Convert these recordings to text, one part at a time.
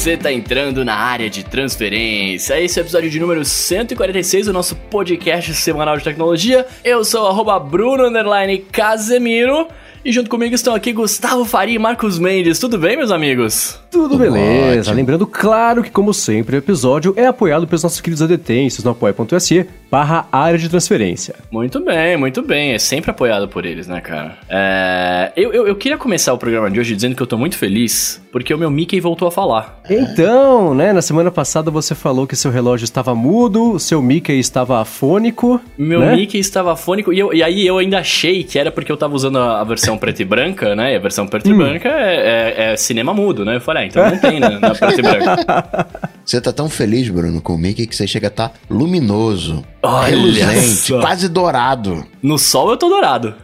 Você tá entrando na área de transferência. Esse é o episódio de número 146 do nosso podcast semanal de tecnologia. Eu sou o Bruno Casemiro. E junto comigo estão aqui Gustavo Faria e Marcos Mendes. Tudo bem, meus amigos? Tudo beleza. Ótimo. Lembrando, claro, que como sempre, o episódio é apoiado pelos nossos queridos adetêncios no apoia.se barra área de transferência. Muito bem, muito bem. É sempre apoiado por eles, né, cara? É... Eu, eu, eu, queria começar o programa de hoje dizendo que eu tô muito feliz porque o meu Mickey voltou a falar. Então, né, na semana passada você falou que seu relógio estava mudo, o seu Mickey estava afônico. Meu né? Mickey estava afônico e, eu, e aí eu ainda achei que era porque eu tava usando a, a versão preta e branca, né? E a versão preta hum. e branca é, é, é, cinema mudo, né? Eu falei, ah, então não tem né, na preta e branca. Você tá tão feliz, Bruno, com o Mickey que você chega a estar tá luminoso. Olha reluzente, quase dourado. No sol eu tô dourado.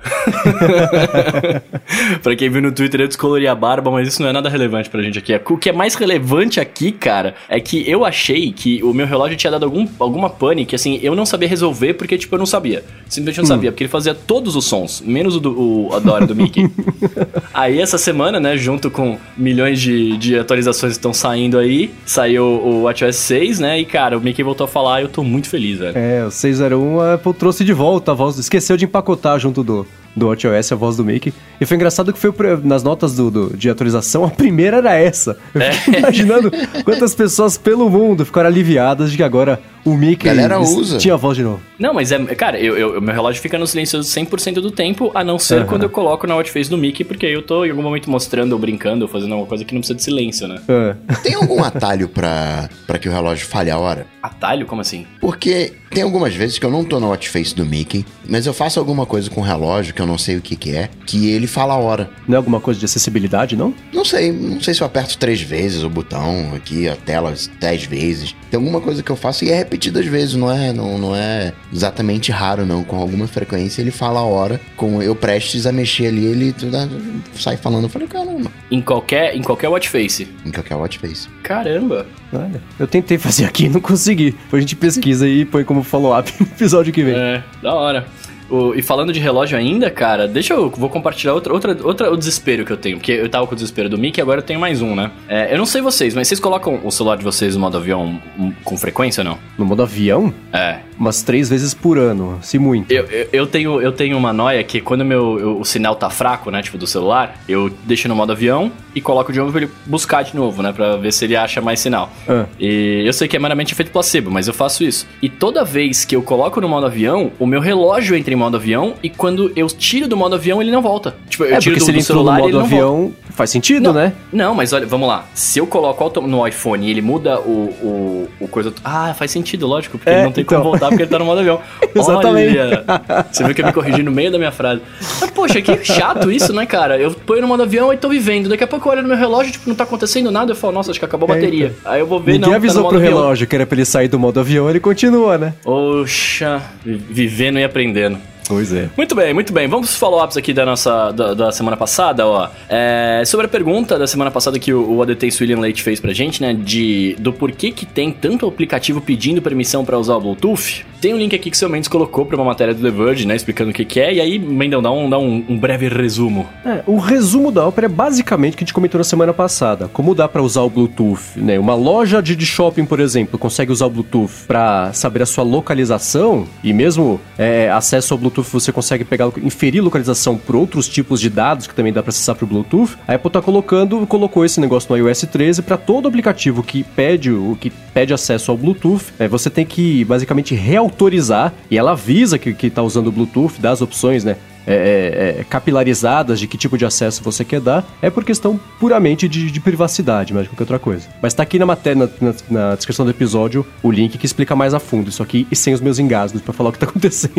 pra quem viu no Twitter, eu descolori a barba, mas isso não é nada relevante pra gente aqui. O que é mais relevante aqui, cara, é que eu achei que o meu relógio tinha dado algum, alguma pane que, assim, eu não sabia resolver porque, tipo, eu não sabia. Simplesmente não hum. sabia, porque ele fazia todos os sons, menos o, do, o a Dora do Mickey. aí, essa semana, né, junto com milhões de, de atualizações que estão saindo aí, saiu o WatchOS 6, né, e, cara, o Mickey voltou a falar e eu tô muito feliz, velho. É, o 601 a Apple trouxe de volta a voz, esqueceu de empacotar junto do, do WatchOS, a voz do Mickey. E foi engraçado que foi nas notas do, do de atualização, a primeira era essa. Eu é. imaginando quantas pessoas pelo mundo ficaram aliviadas de que agora o Mickey Galera usa. tinha a voz de novo. Não, mas é. Cara, eu, eu, meu relógio fica no silencioso 100% do tempo, a não ser uhum. quando eu coloco na watch face do Mickey, porque aí eu tô em algum momento mostrando ou brincando ou fazendo alguma coisa que não precisa de silêncio, né? É. Tem algum atalho pra, pra que o relógio falhe a hora? Atalho? Como assim? Porque tem algumas vezes que eu não tô na watch face do Mickey, mas eu faço alguma coisa com o relógio que eu não sei o que, que é, que ele fala a hora. Não é alguma coisa de acessibilidade, não? Não sei. Não sei se eu aperto três vezes o botão aqui, a tela dez vezes. Tem alguma coisa que eu faço e é repetida às vezes, não é, não, não é exatamente raro, não. Com alguma frequência ele fala a hora, com eu prestes a mexer ali, ele sai falando. Eu falei, caramba. Em qualquer, em qualquer watch face? Em qualquer watch face. Caramba. Olha, eu tentei fazer aqui não consegui. Depois a gente pesquisa e põe como follow-up no episódio que vem. É, da hora. O, e falando de relógio ainda, cara, deixa eu vou compartilhar outra, outra, outra o desespero que eu tenho, porque eu tava com o desespero do Mickey, agora eu tenho mais um, né? É, eu não sei vocês, mas vocês colocam o celular de vocês no modo avião com frequência ou não? No modo avião? É. Umas três vezes por ano, se muito. Eu, eu, eu tenho, eu tenho uma noia que quando meu, eu, o sinal tá fraco, né, tipo do celular, eu deixo no modo avião e coloco de novo pra ele buscar de novo, né, pra ver se ele acha mais sinal. Ah. E eu sei que é meramente efeito placebo, mas eu faço isso. E toda vez que eu coloco no modo avião, o meu relógio entra em modo avião e quando eu tiro do modo avião, ele não volta. Tipo, eu é, tiro do, se ele do celular, no modo avião, volta. faz sentido, não, né? Não, mas olha, vamos lá. Se eu coloco no iPhone e ele muda o, o, o coisa... Ah, faz sentido, lógico, porque é, ele não tem então. como voltar porque ele tá no modo avião. Exatamente. Olha, você viu que eu me corrigi no meio da minha frase. Mas, poxa, que chato isso, né, cara? Eu ponho no modo avião e tô vivendo. Daqui a pouco eu olho no meu relógio, tipo, não tá acontecendo nada. Eu falo, nossa, acho que acabou a é, bateria. Então. Aí eu vou ver, Ninguém não, tá avisou tá pro avião. relógio que era pra ele sair do modo avião, ele continua, né? Poxa, vivendo e aprendendo. Pois é. Muito bem, muito bem. Vamos para follow-ups aqui da nossa da, da, semana passada, ó. É, sobre a pergunta da semana passada que o, o ADT William Leite fez pra gente, né? De, do porquê que tem tanto aplicativo pedindo permissão para usar o Bluetooth. Tem um link aqui que o seu Mendes colocou para uma matéria do The Verge, né? Explicando o que, que é. E aí, Mendão, dá um, dá um, um breve resumo. É, o resumo da ópera é basicamente o que a gente comentou na semana passada. Como dá para usar o Bluetooth, né? Uma loja de, de shopping, por exemplo, consegue usar o Bluetooth para saber a sua localização e mesmo é, acesso ao Bluetooth você consegue pegar, inferir localização por outros tipos de dados que também dá para acessar pro Bluetooth. A Apple tá colocando, colocou esse negócio no iOS 13 para todo aplicativo que pede o que pede acesso ao Bluetooth. É, você tem que basicamente reautorizar e ela avisa que, que tá usando o Bluetooth, dá as opções, né? É, é, é, capilarizadas de que tipo de acesso você quer dar, é por questão puramente de, de privacidade, mais do que outra coisa. Mas tá aqui na matéria, na, na, na, descrição do episódio, o link que explica mais a fundo isso aqui e sem os meus engasgos para falar o que tá acontecendo.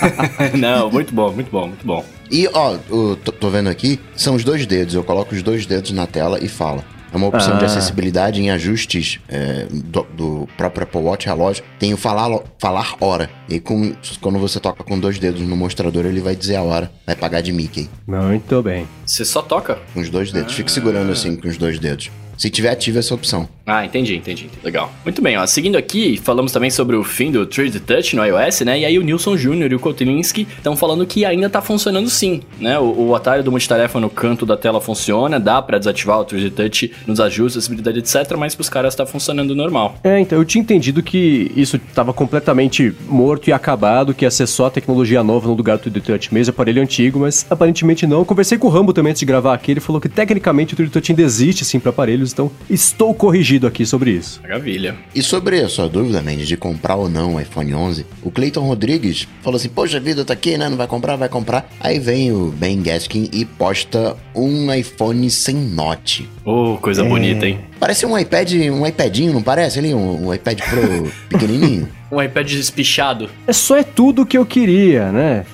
Não, muito bom, muito bom, muito bom. E, ó, tô, tô vendo aqui, são os dois dedos. Eu coloco os dois dedos na tela e falo. É uma opção ah. de acessibilidade em ajustes é, do, do, próprio Apple Watch relógio. Tem o falar, falar hora. E com, quando você toca com dois dedos no mostrador, ele vai dizer a hora. Vai pagar de Mickey. Muito bem. Você só toca? Com os dois dedos. Ah. Fica segurando assim com os dois dedos. Se tiver ativa essa opção. Ah, entendi, entendi. Legal. Muito bem, ó. Seguindo aqui, falamos também sobre o fim do 3D Touch no iOS, né? E aí o Nilson Jr. e o Kotelinski estão falando que ainda tá funcionando sim, né? O, o atalho do multitarefa no canto da tela funciona, dá para desativar o 3D Touch nos ajustes, acessibilidade, etc, mas pros caras tá funcionando normal. É, então, eu tinha entendido que isso tava completamente morto e acabado, que ia ser só tecnologia nova no lugar do 3D Touch mesmo, aparelho antigo, mas aparentemente não. Eu conversei com o Rambo também antes de gravar aqui, ele falou que tecnicamente o 3D Touch ainda existe sim para aparelhos, então estou corrigido aqui sobre isso. Maravilha. E sobre a sua dúvida, Mendes, de comprar ou não o iPhone 11, o Clayton Rodrigues falou assim: Poxa vida, tá aqui, né? Não vai comprar, vai comprar. Aí vem o Ben Gaskin e posta um iPhone sem note. Oh, coisa é... bonita, hein? Parece um iPad, um iPadinho, não parece ali? Um, um iPad Pro pequenininho. um iPad espichado. É só é tudo que eu queria, né?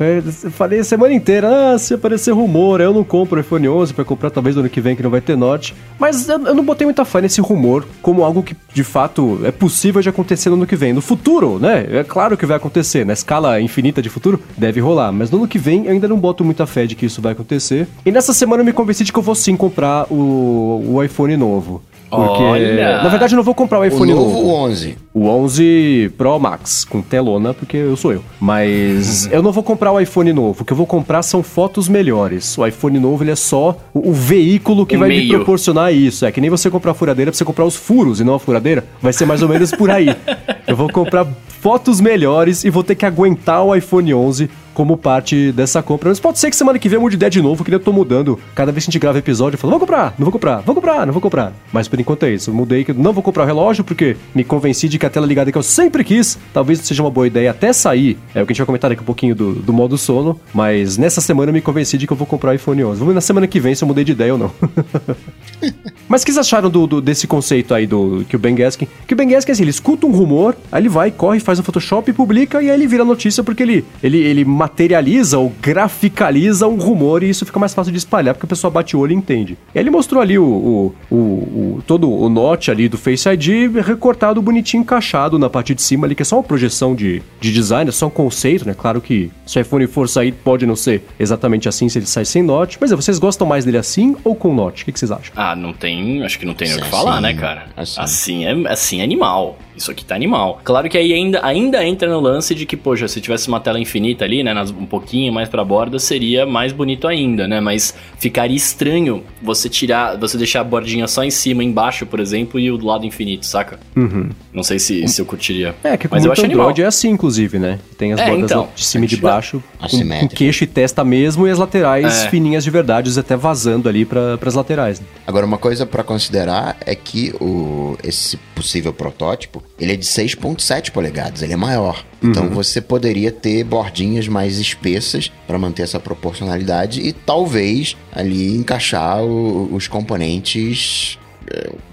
Falei a semana inteira, ah, se aparecer rumor, eu não compro o iPhone 11 para comprar talvez no ano que vem que não vai ter Note. Mas eu, eu, não botei muita fé nesse rumor como algo que de fato é possível de acontecer no ano que vem. No futuro, né? É claro que vai acontecer, na escala infinita de futuro, deve rolar. Mas no ano que vem eu ainda não boto muita fé de que isso vai acontecer. E nessa semana eu me convenci de que eu vou sim comprar o, o iPhone novo. Porque, Olha. na verdade, eu não vou comprar o iPhone o novo. novo. O 11. O 11 Pro Max, com telona, porque eu sou eu. Mas eu não vou comprar o iPhone novo. O que eu vou comprar são fotos melhores. O iPhone novo, ele é só o, o veículo que o vai meio. me proporcionar isso. É que nem você comprar a furadeira pra você comprar os furos e não a furadeira. Vai ser mais ou menos por aí. eu vou comprar fotos melhores e vou ter que aguentar o iPhone 11 como parte dessa compra. Mas pode ser que semana que vem eu mude ideia de novo, que eu tô mudando. Cada vez que a gente grava episódio, eu falo, vou comprar, não vou comprar, vou comprar, não vou comprar. Mas por enquanto é isso. Eu mudei que não vou comprar o relógio, porque me convenci de que a tela ligada que eu sempre quis, talvez seja uma boa ideia até sair. É o que a gente vai comentar daqui um pouquinho do, do modo sono. Mas nessa semana eu me convenci de que eu vou comprar o iPhone 11. Vamos ver na semana que vem se eu mudei de ideia ou não. Mas o que vocês acharam do, do, desse conceito aí do que o Ben Gaskin? Que o Ben Gaskin, assim, ele escuta um rumor, aí ele vai, corre, faz no Photoshop publica, e aí ele vira notícia porque ele, ele, ele materializa ou graficaliza um rumor e isso fica mais fácil de espalhar, porque a pessoa bate o olho e entende. E ele mostrou ali o, o, o, o todo o note ali do Face ID recortado, bonitinho, encaixado na parte de cima ali, que é só uma projeção de, de design, é só um conceito, né? Claro que se o iPhone for sair, pode não ser exatamente assim se ele sai sem note. Mas é, vocês gostam mais dele assim ou com note? O que, que vocês acham? Ah, não tem. Acho que não tem nem o que falar, né, cara? Assim. assim é, assim é animal. Isso aqui tá animal. Claro que aí ainda, ainda entra no lance de que, poxa, se tivesse uma tela infinita ali, né, um pouquinho mais pra borda, seria mais bonito ainda, né? Mas ficaria estranho você tirar, você deixar a bordinha só em cima, embaixo, por exemplo, e o do lado infinito, saca? Uhum. Não sei se, se eu curtiria. É, que Mas eu acho Android animal. é assim, inclusive, né? Tem as é, bordas então, de cima e de baixo, com, com, queixo e testa mesmo, e as laterais é. fininhas de verdade, até vazando ali para as laterais. Né? Agora, uma coisa para considerar é que o, esse possível protótipo, ele é de 6.7 polegadas, ele é maior. Então uhum. você poderia ter bordinhas mais espessas para manter essa proporcionalidade e talvez ali encaixar o, os componentes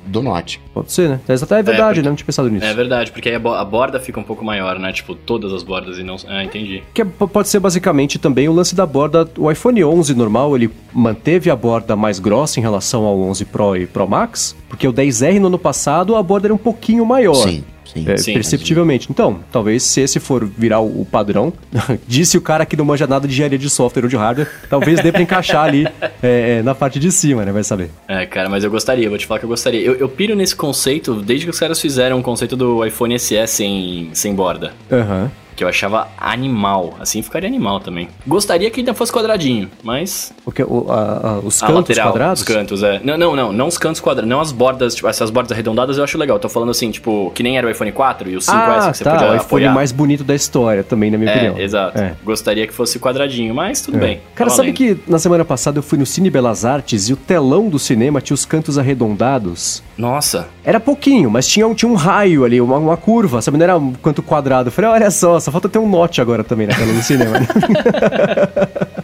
do Note. Pode ser, né? Essa até é verdade, é, porque, né? Não tinha pensado nisso. É verdade, porque aí a, borda fica um pouco maior, né? Tipo, todas as bordas e não... Ah, entendi. Que é, pode ser basicamente também o lance da borda... O iPhone 11 normal, ele manteve a borda mais grossa em relação ao 11 Pro e Pro Max, porque o 10R no ano passado a borda era um pouquinho maior. Sim. Sim, é, sim, perceptivelmente. Então, talvez se esse for virar o, padrão, disse o cara que não manja nada de engenharia de software ou de hardware, talvez dê pra encaixar ali é, é, na parte de cima, né? Vai saber. É, cara, mas eu gostaria, vou te falar que eu gostaria. Eu, eu piro nesse conceito desde que os caras fizeram o conceito do iPhone SE sem, sem borda. Aham. Uhum que eu achava animal. Assim ficaria animal também. Gostaria que ainda fosse quadradinho, mas. O que? O, a, a, os cantos lateral, quadrados? Os cantos, é. Não, não, não. Não os cantos quadrados. Não as bordas, tipo, essas bordas arredondadas eu acho legal. Eu tô falando assim, tipo, que nem era o iPhone 4 e o 5S ah, que você tá, podia o iPhone mais bonito da história também, na minha é, opinião. Exato. É. Gostaria que fosse quadradinho, mas tudo é. bem. Cara, tá sabe que na semana passada eu fui no Cine Belas Artes e o telão do cinema tinha os cantos arredondados? Nossa. Era pouquinho, mas tinha, tinha um raio ali, uma, uma curva, sabe? Não era um quanto quadrado. Eu falei, olha só, só falta ter um note agora também na tela do cinema.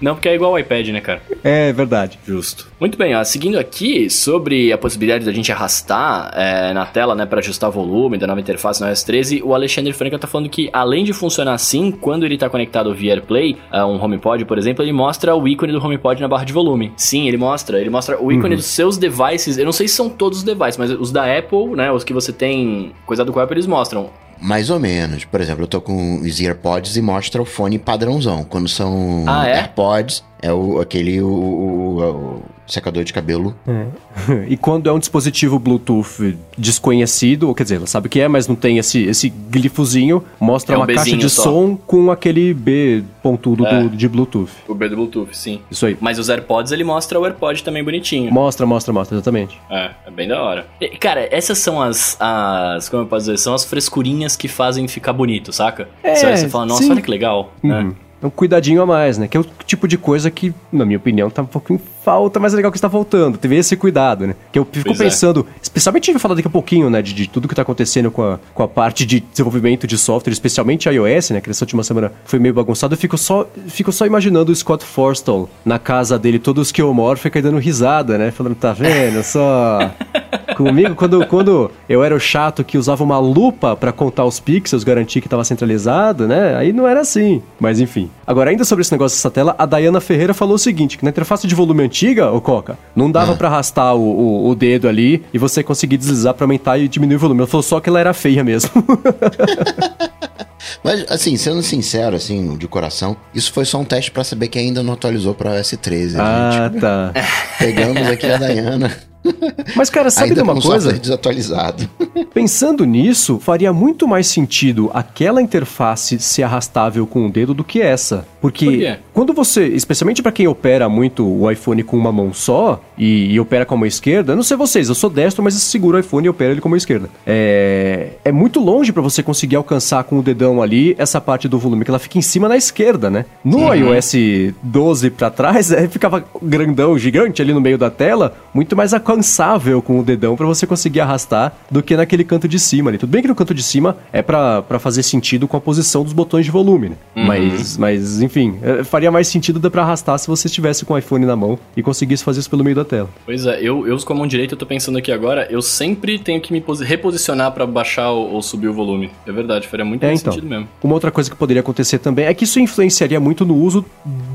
Não, porque é igual ao iPad, né, cara? É verdade. Justo. Muito bem, ó, seguindo aqui sobre a possibilidade da gente arrastar é, na tela, né, para ajustar volume da nova interface no iOS 13, o Alexandre Franca tá falando que além de funcionar assim, quando ele tá conectado via AirPlay, a um HomePod, por exemplo, ele mostra o ícone do HomePod na barra de volume. Sim, ele mostra, ele mostra o ícone uhum. dos seus devices. Eu não sei se são todos os devices, mas os da Apple, né, os que você tem coisado com a Apple, eles mostram mais ou menos. Por exemplo, eu tô com os AirPods e mostra o fone padrãozão. Quando são ah, é? AirPods, é o, aquele o, o, o secador de cabelo. E quando é um dispositivo Bluetooth desconhecido, ou quer dizer, ela sabe o que é, mas não tem esse, esse glifozinho, mostra É um uma caixa de só. som com aquele B pontudo É. do- de Bluetooth. O B do Bluetooth, sim. Isso aí. Mas os AirPods, ele mostra o AirPod também bonitinho. Mostra, mostra, mostra, exatamente. É, é bem da hora. E, cara, essas são as, as. Como eu posso dizer? São as frescurinhas que fazem ficar bonito, saca? É, você, você fala, nossa, sim. olha que legal. né? Uhum. É um cuidadinho a mais, né? Que é o tipo de coisa que, na minha opinião, tá um pouco em falta, mas é legal que está voltando. Teve esse cuidado, né? Que eu fico Pois é. pensando, especialmente a gente vai falar daqui a pouquinho, né? De, de tudo que tá acontecendo com a, com a parte de desenvolvimento de software, especialmente iOS, né? Que nessa última semana foi meio bagunçado. Eu fico só, fico só imaginando o Scott Forstall na casa dele, todo esquiomórfico e dando risada, né? Falando, tá vendo? Só. Comigo, quando, quando eu era o chato que usava uma lupa pra contar os pixels, garantir que tava centralizado, né? Aí não era assim. Mas enfim. Agora, ainda sobre esse negócio dessa tela, a Dayana Ferreira falou o seguinte: que na interface de volume antiga, ô Coca, não dava pra arrastar o, o, o dedo ali e você conseguir deslizar pra aumentar e diminuir o volume. Ela falou só que ela era feia mesmo. Mas, assim, sendo sincero, assim, de coração, isso foi só um teste pra saber que ainda não atualizou pra OS 13. ah, gente. tá. Pegamos aqui a Dayana, Mas, cara, sabe de uma com coisa? desatualizado. Pensando nisso, faria muito mais sentido aquela interface ser arrastável com o dedo do que essa. Porque Por quê? quando você, especialmente pra quem opera muito o iPhone com uma mão só e, e opera com a mão esquerda, eu não sei vocês, eu sou destro, mas eu seguro o iPhone e opero ele com a mão esquerda. É, é muito longe pra você conseguir alcançar com o dedão ali essa parte do volume, que ela fica em cima na esquerda, né? No iOS 12 pra trás, é, ficava grandão, gigante ali no meio da tela, muito mais alcançável com o dedão pra você conseguir arrastar do que naquele canto de cima ali. Tudo bem que no canto de cima é pra pra fazer sentido com a posição dos botões de volume, né? Mas, mas, enfim, é, faria mais sentido dar pra arrastar se você estivesse com o iPhone na mão e conseguisse fazer isso pelo meio da tela. Pois é, eu, eu com a mão direita, eu tô pensando aqui agora, eu sempre tenho que me posi- reposicionar pra baixar ou, ou subir o volume. É verdade, faria muito É, mais então. sentido mesmo. Uma outra coisa que poderia acontecer também é que isso influenciaria muito no uso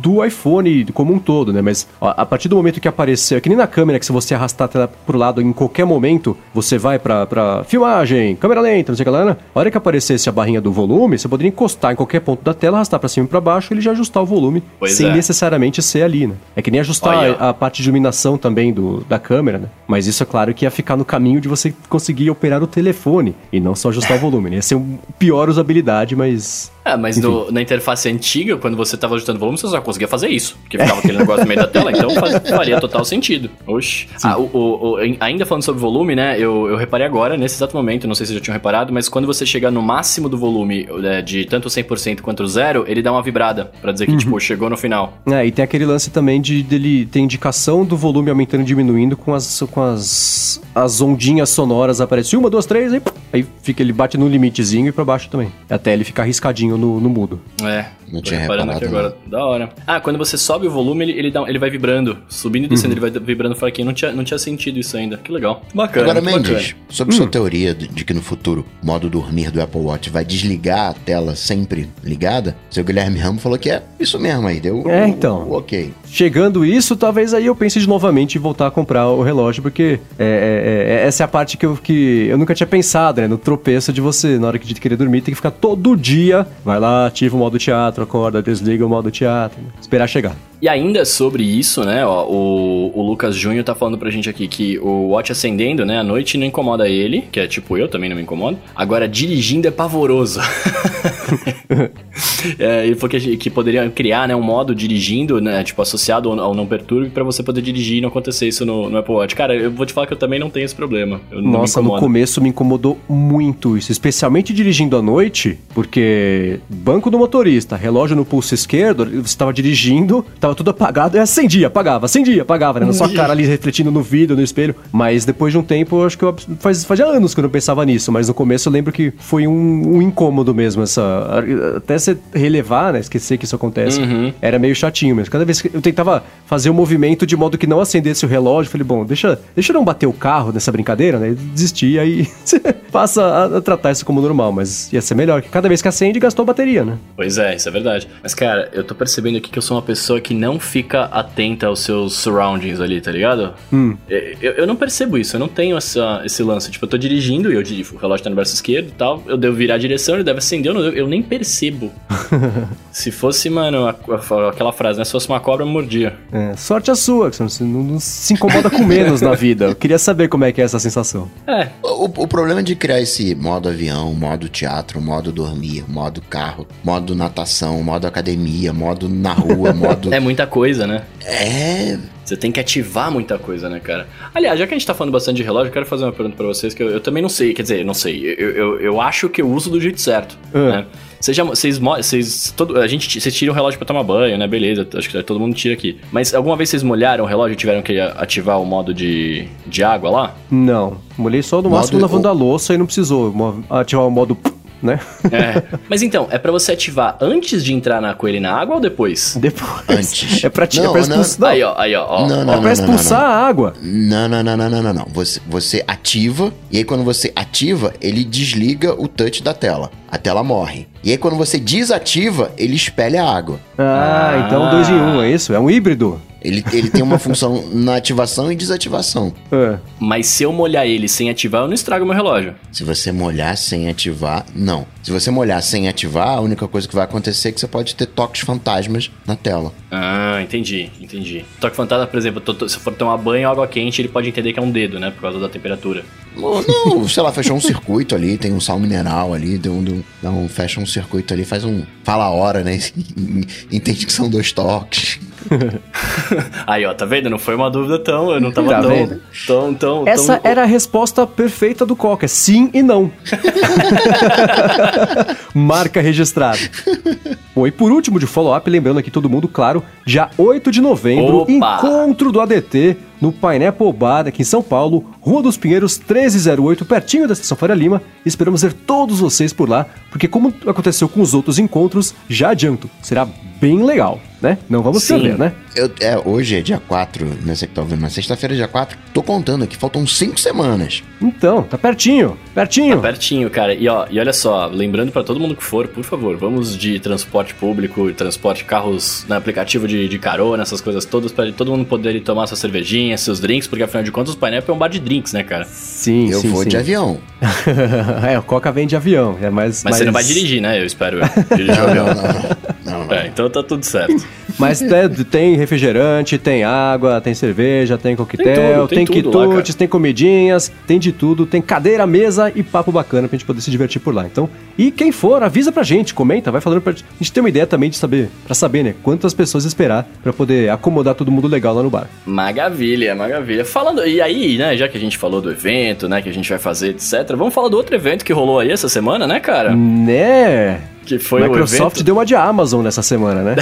do iPhone como um todo, né? Mas ó, a partir do momento que apareceu, é que nem na câmera, que se você arrastar tela pro lado em qualquer momento, você vai pra, pra filmagem, câmera lenta, não sei o que lá, né? A hora que aparecesse a barrinha do volume, você poderia encostar em qualquer ponto da tela, arrastar pra cima e pra baixo, ele já ajustar o volume, Pois sem é. necessariamente ser ali, né? É que nem ajustar Olha. a, parte de iluminação também do, da câmera, né? Mas isso é claro que ia ficar no caminho de você conseguir operar o telefone e não só ajustar o volume, né? Ia ser um pior usabilidade, mas É, mas no- na interface antiga, quando você tava ajustando o volume, você só conseguia fazer isso. Porque ficava aquele negócio no meio da tela, então faz- faria total sentido. Oxi. Ah, o- o- o- ainda falando sobre volume, né? Eu, eu reparei agora, nesse exato momento, não sei se vocês já tinham reparado, mas quando você chegar no máximo do volume, é, de tanto 100% quanto zero, ele dá uma vibrada, pra dizer que, tipo, chegou no final. É, e tem aquele lance também de dele ter indicação do volume aumentando e diminuindo com as, com as, as ondinhas sonoras aparecem. Uma, duas, três, aí, aí fica, ele bate no limitezinho e pra baixo também. Até ele ficar riscadinho no, no mudo. É. Não tinha reparando aqui reparado, agora. Da hora. Ah, quando você sobe o volume, ele, ele, dá, ele vai vibrando. Subindo e descendo, ele vai vibrando fraquinho. Não tinha, não tinha sentido isso ainda. Que legal. Bacana. Agora, Mendes, bacana. sobre sua teoria de, que no futuro o modo dormir do Apple Watch vai desligar a tela sempre ligada, seu Guilherme Ramos falou que é isso mesmo aí, deu É, o- então. o ok. Chegando isso, talvez aí eu pense de novamente em voltar a comprar o relógio, porque é, é, é, essa é a parte que eu, que eu nunca tinha pensado, né? No tropeço de você, na hora que de querer dormir, tem que ficar todo dia. Vai lá, ativa o modo teatro, acorda, desliga o modo teatro. né? Esperar chegar. E ainda sobre isso, né, ó, o, o Lucas Júnior tá falando pra gente aqui que o Watch acendendo, né, à noite não incomoda ele, que é tipo eu, também não me incomoda. Agora, dirigindo é pavoroso. é, ele falou que, que poderia criar, né, um modo dirigindo, né, tipo, associado ao, ao não perturbe pra você poder dirigir e não acontecer isso no, no Apple Watch. Cara, eu vou te falar que eu também não tenho esse problema. Eu Nossa, no começo me incomodou muito isso, especialmente dirigindo à noite, porque banco do motorista, relógio no pulso esquerdo, você estava dirigindo, tava tudo apagado, e acendia, apagava, acendia, apagava, né? Na sua cara ali refletindo no vidro, no espelho. Mas depois de um tempo, eu acho que eu, faz, fazia anos que eu não pensava nisso, mas no começo eu lembro que foi um, um incômodo mesmo, essa. Até você relevar, né? Esquecer que isso acontece. Era meio chatinho mesmo. Cada vez que eu tentava fazer o um movimento de modo que não acendesse o relógio, eu falei, bom, deixa, deixa eu não bater o carro nessa brincadeira, né? Eu Desisti, aí você passa a, a tratar isso como normal, mas ia ser melhor, que cada vez que acende, gastou a bateria, né? Pois é, isso é verdade. Mas, cara, eu tô percebendo aqui que eu sou uma pessoa que não fica atenta aos seus surroundings ali, tá ligado? Hum. Eu, eu não percebo isso, eu não tenho essa, esse lance. Tipo, eu tô dirigindo e eu, dirijo, o relógio tá no braço esquerdo e tal, eu devo virar a direção, ele deve acender, eu, não- eu nem percebo. Se fosse, mano, a- a- aquela frase, né? Se fosse uma cobra, mordia. É, sorte a sua, que você não, não se incomoda com menos na vida. Eu queria saber como é que é essa sensação. É, O, o problema de criar esse modo avião, modo teatro, modo dormir, modo carro, modo natação, modo academia, modo na rua, modo. é muita coisa, né? É. Você tem que ativar muita coisa, né, cara? Aliás, já que a gente tá falando bastante de relógio, eu quero fazer uma pergunta pra vocês que eu, eu também não sei. Quer dizer, eu não sei. Eu, eu, eu acho que eu uso do jeito certo, Ah. né? Vocês já, vocês, vocês, todo, a gente, vocês tiram o relógio pra tomar banho, né? Beleza, acho que todo mundo tira aqui. Mas alguma vez vocês molharam o relógio e tiveram que ativar o modo de, de água lá? Não, molhei só no Modo- máximo lavando a louça e não precisou ativar o modo, né? É. Mas então, é pra você ativar antes de entrar na coelha e na água ou depois? Depois. Antes. É pra, ti- é Não, pra não. expulsar. Não, Aí, ó, aí, ó. ó. Não, é não, pra expulsar a água. Não, não, não, não, não, não, não. Você, você ativa, e aí quando você ativa, ele desliga o touch da tela. A tela morre. E aí quando você desativa, ele espelha a água. Ah, Ah. então dois em um, é isso? É um híbrido. Ele, ele tem uma função na ativação e desativação. É. Mas se eu molhar ele sem ativar, eu não estrago meu relógio. Se você molhar sem ativar, não. Se você molhar sem ativar, a única coisa que vai acontecer é que você pode ter toques fantasmas na tela. Ah, entendi, entendi. Toque fantasma, por exemplo, tô- tô- se eu for tomar banho água quente, ele pode entender que é um dedo, né? Por causa da temperatura. Não, sei lá, fechou um circuito ali, tem um sal mineral ali, deu um, deu um- fecha um circuito ali, faz um. Fala a hora, né? Entende que são dois toques. Aí, ó, tá vendo? Não foi uma dúvida tão. Eu não tava Tá tão, vendo? tão, tão. Essa tão- era a resposta perfeita do Coca. Sim e não. Marca registrada. Bom, e por último de follow-up, lembrando aqui todo mundo, claro, dia 8 de novembro, Opa! encontro do ADT no Pineapple Bar aqui em São Paulo, Rua dos Pinheiros 1308, pertinho da Estação Faria Lima. Esperamos ver todos vocês por lá, porque como aconteceu com os outros encontros, já adianto, será bem legal, né? Não vamos Sim. perder, né? Eu, é, hoje é dia 4, né? Você que tá ouvindo, mas sexta-feira é dia 4. Tô contando aqui, faltam 5 semanas. Então, tá pertinho, pertinho. Tá pertinho, cara. E, ó, e olha só, lembrando pra todo mundo que for, por favor, vamos de transporte público, transporte carros, né, aplicativo de, de carona, essas coisas todas, pra todo mundo poder ir tomar sua cervejinha, seus drinks, porque afinal de contas o Pineapple é um bar de drinks, né, cara? Sim, eu sim, vou sim. de avião. é, o Coca vem de avião, é mais... Mas, você não vai dirigir, né? Eu espero. eu. Dirigir o avião. não, não. Não, não. É, então tá tudo certo. Mas tem refrigerante, tem água, tem cerveja, tem coquetel, Tem tem, tudo, tem lá, quitutes, tem comidinhas, tem de tudo, tem cadeira, mesa e papo bacana pra gente poder se divertir por lá. Então, e quem for, avisa pra gente, comenta, vai falando pra gente. A gente ter uma ideia também de saber, pra saber, né, quantas pessoas esperar pra poder acomodar todo mundo legal lá no bar. Maravilha, maravilha. Falando, e aí, né, já que a gente falou do evento, né, que a gente vai fazer, etc, vamos falar do outro evento que rolou aí essa semana, né, cara? Né? Que foi Microsoft o deu uma de Amazon nessa semana, né?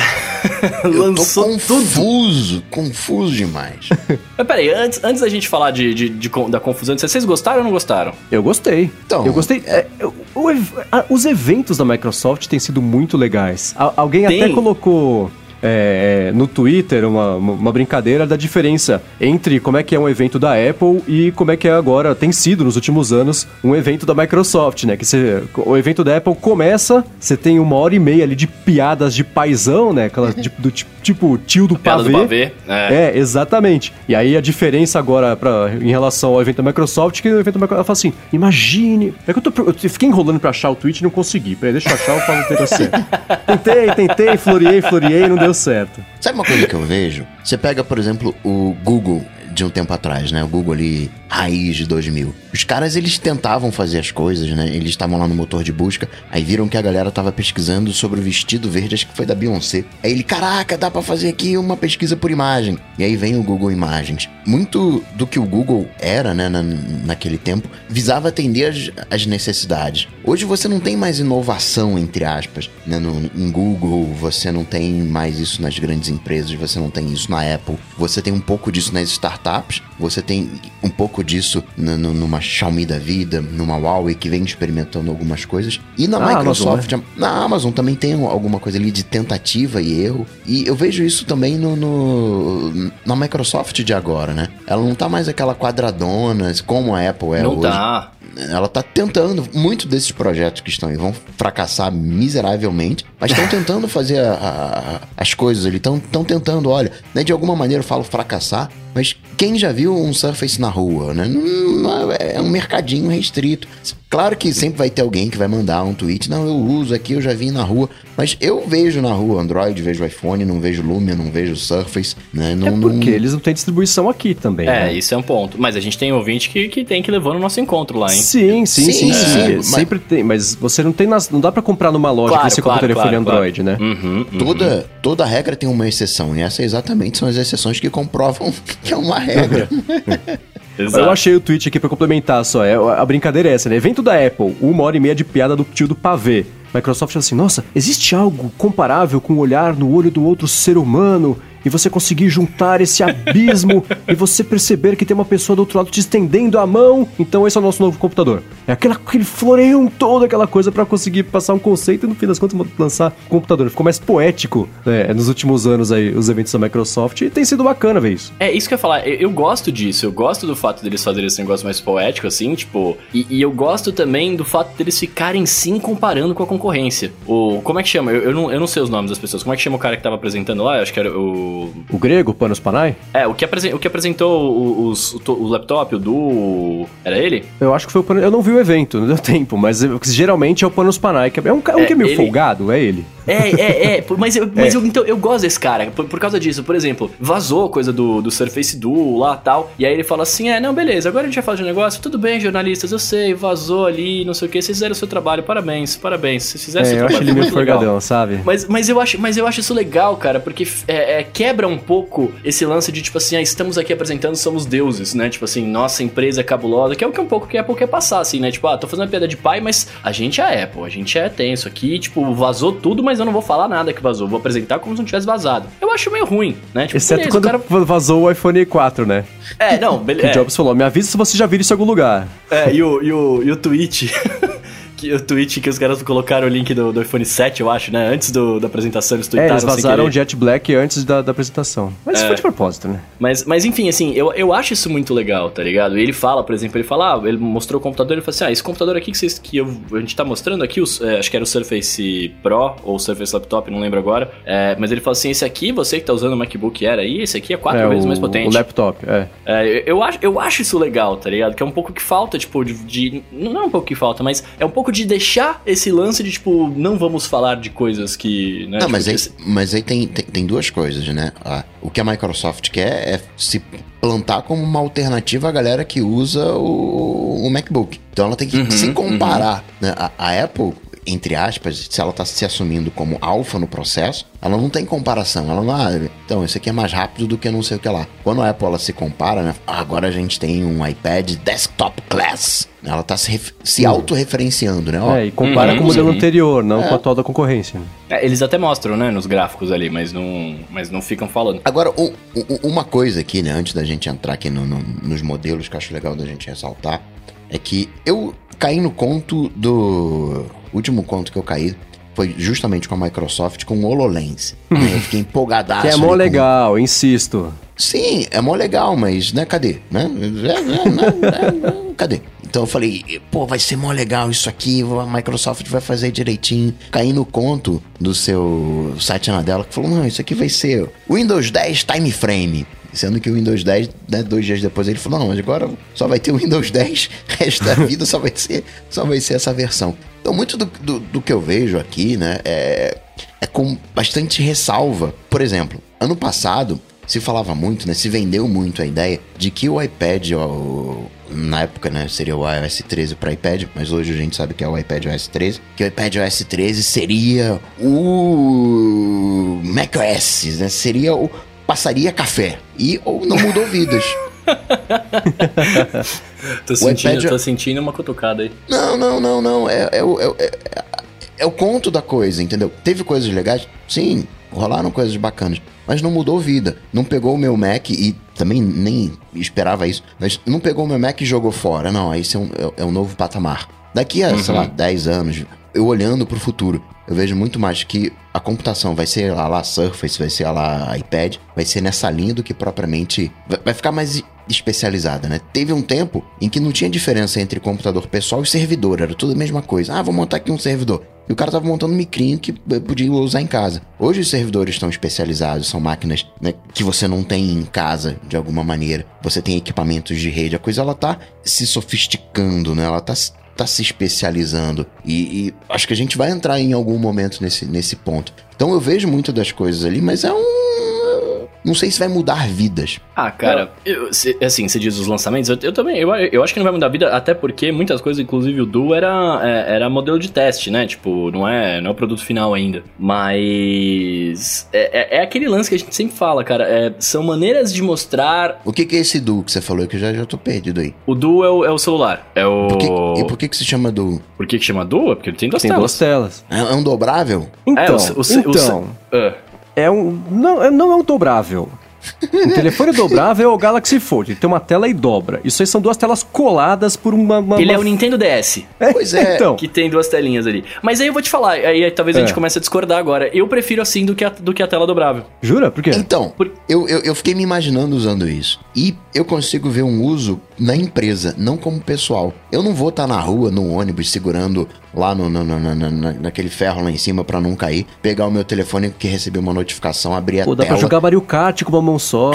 evento... Eu tô lançou confuso, confuso demais. Mas peraí, antes, antes da gente falar de, de- de da confusão, vocês gostaram ou não gostaram? Eu gostei. Então, eu gostei. É, eu- o a- os eventos da Microsoft têm sido muito legais. A- alguém Tem. até colocou é, no Twitter uma, uma brincadeira da diferença entre como é que é um evento da Apple e como é que é agora, tem sido nos últimos anos, um evento da Microsoft, né? Que você, o evento da Apple começa, você tem uma hora e meia ali de piadas de paizão, né? Aquela de- do tipo, tio do pavê. do pavê. É. É, exatamente. E aí a diferença agora pra, em relação ao evento da Microsoft, que o evento da Microsoft ela fala assim: imagine. É que eu, tô, eu fiquei enrolando pra achar o tweet e não consegui. Peraí, deixa eu achar, eu falo o certo. Tentei, tentei, floreei, floreei, não deu certo. Sabe uma coisa que eu vejo? Você pega, por exemplo, o Google de um tempo atrás, né? O Google ali, raiz de 2000. Os caras, eles tentavam fazer as coisas, né? Eles estavam lá no motor de busca, aí viram que a galera tava pesquisando sobre o vestido verde, acho que foi da Beyoncé. Aí ele, caraca, dá pra fazer aqui uma pesquisa por imagem. E aí vem o Google Imagens. Muito do que o Google era, né, na, naquele tempo, visava atender as, as necessidades. Hoje você não tem mais inovação, entre aspas, né? No, em Google, você não tem mais isso nas grandes empresas, você não tem isso na Apple, você tem um pouco disso nas startups, você tem um pouco disso n- n- numa Xiaomi da vida, numa Huawei que vem experimentando algumas coisas. E na Ah, Microsoft, na Amazon também tem alguma coisa ali de tentativa e erro. E eu vejo isso também no, no- na Microsoft de agora, né? Ela não tá mais aquela quadradona, como a Apple é não hoje tá. Ela tá tentando, muito desses projetos que estão aí vão fracassar miseravelmente, mas estão tentando fazer a- a- as coisas ali, estão tentando, olha, né, de alguma maneira eu falo fracassar, mas quem já viu um Surface na rua, né? É é um mercadinho restrito. Claro que sempre vai ter alguém que vai mandar um tweet, não, eu uso aqui, eu já vi na rua, mas eu vejo na rua Android, vejo iPhone, não vejo Lumia, não vejo Surface, né? Não, é porque não... eles não têm distribuição aqui também. É, né? isso é um ponto. Mas a gente tem ouvinte que, que tem que levar no nosso encontro lá, hein? Sim, sim, sim, Sim, sim. é, mas- Sempre tem, mas você não tem nas- não dá pra comprar numa loja Claro, que você claro, compra telefone claro, Android, né? Uhum, uhum. Toda, toda regra tem uma exceção, e essas exatamente são as exceções que comprovam que é uma regra. Exato. Eu achei o tweet aqui pra complementar só. É, a brincadeira é essa, né? Evento da Apple, uma hora e meia de piada do tio do pavê. Microsoft assim, nossa, existe algo comparável com o olhar no olho do outro ser humano e você conseguir juntar esse abismo e você perceber que tem uma pessoa do outro lado te estendendo a mão? Então esse é o nosso novo computador. É aquela, aquele floreião todo, aquela coisa pra conseguir passar um conceito e no fim das contas lançar um computador. Ficou mais poético né, nos últimos anos aí, os eventos da Microsoft e tem sido bacana ver isso. É isso que eu ia falar, eu, eu gosto disso, eu gosto do fato deles fazerem esse negócio mais poético, assim, tipo, e, e eu gosto também do fato deles ficarem sim comparando com a concorrência. O, como é que chama? Eu, eu não, eu não sei os nomes das pessoas, como é que chama o cara que tava apresentando lá? Eu acho que era o. O grego, Panos Panay? É, o que, apresen- o que apresentou o- os, o, to- o laptop, o do. Era ele? Eu acho que foi o Panos... Eu não vi o evento, não deu tempo, mas eu- geralmente é o Panos Panay, que é um, ca- um É, que é meio ele- folgado, é ele. É, é, é, mas, eu, mas eu, então, eu gosto desse cara, por, por causa disso. Por exemplo, vazou coisa do, do Surface Duo lá tal, e aí ele fala assim: é, não, beleza, agora a gente vai falar de um negócio, tudo bem, jornalistas, eu sei, vazou ali, não sei o que, vocês fizeram o seu trabalho, parabéns, parabéns, vocês fizeram É, seu eu acho trabalho. ele meio foi muito legal. folgadão, sabe? Mas, mas, eu acho, mas eu acho isso legal, cara, porque é, é, quebra um pouco esse lance de, tipo assim, ah, estamos aqui apresentando, somos deuses, né? Tipo assim, nossa empresa é cabulosa, que é o que um pouco que a Apple quer passar, assim, né? Tipo, ah, tô fazendo uma piada de pai, mas a gente é Apple, a gente é tenso aqui, tipo, vazou tudo, mas eu não vou falar nada que vazou, vou apresentar como se não tivesse vazado. Eu acho meio ruim, né? Tipo, Exceto beleza, quando cara... vazou o iPhone 4, né? É, não, beleza. o Jobs falou, me avisa se você já viu isso em algum lugar. É, e o, e o, e o tweet. que, o tweet que os caras colocaram o link do, do iPhone 7, eu acho, né? Antes do, da apresentação, eles É, tweetaram eles sem vazaram o. Jet Black antes da, da apresentação. Mas É. foi de propósito, né? Mas, mas enfim, assim, eu, eu acho isso muito legal, tá ligado? E ele fala, por exemplo, ele fala, ah, ele mostrou o computador, ele fala assim, ah, esse computador aqui que, vocês, que eu- a gente tá mostrando aqui, os- é, acho que era o Surface Pro ou o Surface Laptop, não lembro agora, é, mas ele fala assim, esse aqui, você que tá usando o MacBook Air aí, esse aqui é quatro é, vezes o, mais potente. O laptop, é. É, eu, eu acho, eu acho isso legal, tá ligado? Que é um pouco que falta, tipo, de, de- Não é um pouco que falta, mas é um pouco de deixar esse lance de, tipo, não vamos falar de coisas que. Né, Não, tipo, mas aí, que- mas aí tem, tem, tem duas coisas, né? Ah, o que a Microsoft quer é se plantar como uma alternativa à galera que usa o, o MacBook. Então ela tem que Uhum, se comparar. né? A, a Apple, entre aspas, se ela está se assumindo como alfa no processo, ela não tem comparação. Ela não, ah, então, esse aqui é mais rápido do que não sei o que lá. Quando a Apple ela se compara, né? "Ah, Agora a gente tem um iPad desktop class. Ela está se, ref- se autorreferenciando, né? Ó, É, e compara Uhum, com o modelo sim. anterior, não É. com a atual da concorrência. É, eles até mostram, né, nos gráficos ali, mas não, mas não ficam falando. Agora, um- um- uma coisa aqui, né, antes da gente entrar aqui no- no- nos modelos que eu acho legal da gente ressaltar, é que eu caí no conto do. O último conto que eu caí foi justamente com a Microsoft, com o HoloLens. né, eu fiquei empolgadaço. Que é mó com- legal, insisto. Sim, é mó legal, mas, né, cadê? Né? É, é, é, cadê? Então eu falei, pô, vai ser mó legal isso aqui, a Microsoft vai fazer direitinho. Caí no conto do seu site Anadela que falou, não, isso aqui vai ser Windows 10 Time Frame. Sendo que o Windows 10, né, dois dias depois ele falou, não, mas agora só vai ter o Windows 10, o resto da vida só vai ser, só vai ser essa versão. Então muito do, do, do que eu vejo aqui, né, é, é com bastante ressalva. Por exemplo, ano passado se falava muito, né? Se vendeu muito a ideia de que o iPad, o- na época, né, seria o iOS 13 para iPad, mas hoje a gente sabe que é o iPad OS 13, que o iPad OS 13 seria o macOS, né? Seria o passaria café e ou não mudou vidas. Tô sentindo, iPad- tô sentindo uma cutucada aí. Não, não, não, não. É, é, o- é, é, é o conto da coisa, entendeu? Teve coisas legais? Sim, rolaram coisas bacanas. Mas não mudou vida. Não pegou o meu Mac e também nem esperava isso. Mas não pegou o meu Mac e jogou fora. Não, esse é um, é, é um novo patamar. Daqui a, sei lá, 10 anos, eu olhando pro futuro, eu vejo muito mais que a computação vai ser a lá Surface, vai ser lá iPad, vai ser nessa linha do que propriamente. Vai, ficar mais especializada, né? Teve um tempo em que não tinha diferença entre computador pessoal e servidor, era tudo a mesma coisa. Ah, vou montar aqui um servidor. E o cara tava montando um micrinho que podia usar em casa. Hoje os servidores estão especializados, são máquinas né, que você não tem em casa de alguma maneira. Você tem equipamentos de rede, a coisa ela tá se sofisticando, né? Ela tá tá se especializando. E, e acho que a gente vai entrar em algum momento nesse, nesse ponto. Então eu vejo muito das coisas ali, mas é um. Não sei se vai mudar vidas. Ah, cara, eu, se- assim, você diz os lançamentos, eu, eu também, eu, eu acho que não vai mudar a vida, até porque muitas coisas, inclusive o Du, era, é, era modelo de teste, né? Tipo, não é, não é o produto final ainda. Mas é, é- é aquele lance que a gente sempre fala, cara, é, são maneiras de mostrar... O que, que é esse duo que você falou que eu já, já tô perdido aí? O Du é o, é o celular, é o... Por que- e por que, que se chama duo? Por que que chama Du? É porque ele tem duas Tem telas. duas telas. É, é um dobrável? Então, o se- o o então se- Ah. É um, não, é- não é um dobrável. O telefone dobrável é o Galaxy Fold. Ele tem uma tela e dobra. Isso aí são duas telas coladas por uma... uma Ele é uma- o Nintendo DS. Pois é. Então, Que tem duas telinhas ali. Mas aí eu vou te falar, aí talvez a É. gente comece a discordar agora. Eu prefiro assim do que a, do que a tela dobrável. jura? Por quê? Então, Por- eu, eu, eu fiquei me imaginando usando isso. E eu consigo ver um uso na empresa, não como pessoal. Eu não vou estar na rua, no ônibus, segurando lá no, no- no- no- no- na- naquele ferro lá em cima pra não cair, pegar o meu telefone que recebeu uma notificação, abrir a Pô, dá tela. pra jogar Mario Kart com uma só.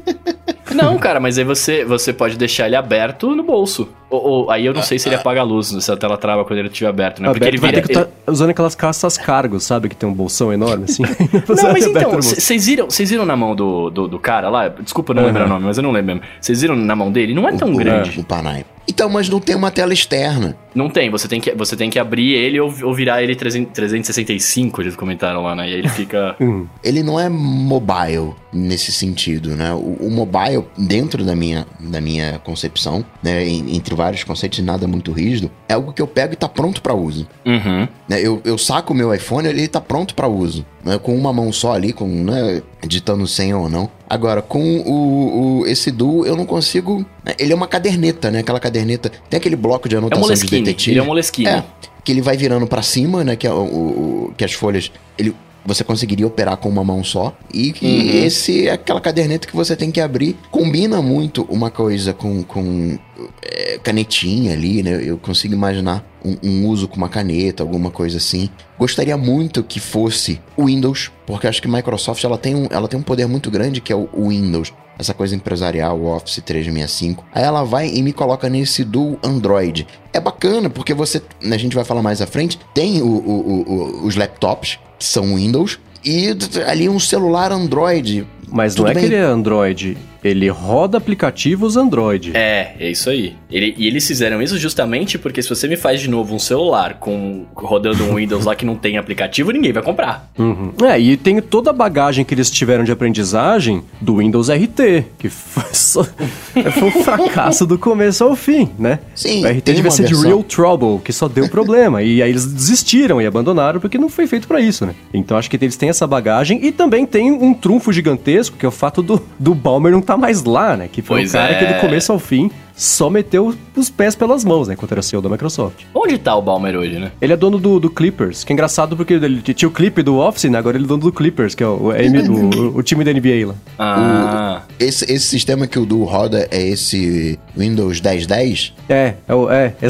Não, cara, mas aí você, você pode deixar ele aberto no bolso. Ou, ou- aí eu não sei se ele apaga a luz, se a tela trava quando ele estiver aberto, né? Porque Aberto, ele vai vira. ter que ele- estar usando aquelas caças cargo, sabe? Que tem um bolsão enorme assim. Não, mas então, vocês viram, vocês viram na mão do, do, do cara lá? Desculpa não Aham. lembrar o nome, mas eu não lembro mesmo. Vocês viram na mão dele? Não é tão o, grande. O Panay. Então, mas não tem uma tela externa. Não tem, você tem que, você tem que abrir ele ou, ou virar ele 300 365, eles comentaram lá, né? E aí ele fica. Hum. Ele não é mobile nesse sentido, né? O, o mobile, dentro da minha, da minha concepção, né? entre vários conceitos, nada muito rígido, é algo que eu pego e tá pronto para uso. Uhum. né? Eu, eu saco o meu iPhone, ele tá pronto para uso. né? Com uma mão só ali, com, né, digitando senha ou não. Agora, com o, o- esse Duo, eu não consigo... né? Ele é uma caderneta, né? Aquela caderneta... Tem aquele bloco de É anotação de Moleskine. detetive. Ele é um Moleskine. É, que ele vai virando pra cima, né? Que, é o- o- que as folhas... Ele, você conseguiria operar com uma mão só. E que Uhum. esse é aquela caderneta que você tem que abrir. Combina muito uma coisa com, com é, canetinha ali, né? Eu consigo imaginar um, um uso com uma caneta, alguma coisa assim. Gostaria muito que fosse o Windows, porque acho que a Microsoft ela tem um, ela tem um poder muito grande que é o, o Windows. Essa coisa empresarial, o Office 365. Aí ela vai e me coloca nesse do Android. É bacana, porque você, a gente vai falar mais à frente, tem o- o- o- os laptops, que são Windows, e ali um celular Android. Mas Tudo não é bem. que ele é Android. Ele roda aplicativos Android. É, é isso aí. Ele- e eles fizeram isso justamente porque se você me faz de novo um celular com rodando um Windows lá que não tem aplicativo, ninguém vai comprar. Uhum. É, e tem toda a bagagem que eles tiveram de aprendizagem do Windows RT, que foi, só- foi um fracasso do começo ao fim, né? Sim, o RT devia ser de. Real Trouble, que só deu problema. e aí eles desistiram e abandonaram porque não foi feito pra isso, né? Então acho que eles têm essa bagagem e também tem um trunfo gigantesco, que é o fato do, do Balmer não tá mais lá, né? Que foi Pois o cara é. que do começo ao fim só meteu os pés pelas mãos, né? Enquanto era CEO da Microsoft. Onde tá o Balmer hoje, né? Ele é dono do, do Clippers, que é engraçado porque ele tinha o clipe do Office, né? Agora ele é dono do Clippers, que é o, o, o- o time da NBA lá. Ah, Esse, esse sistema que o Duo roda é esse Windows 1010? É, é o, é, é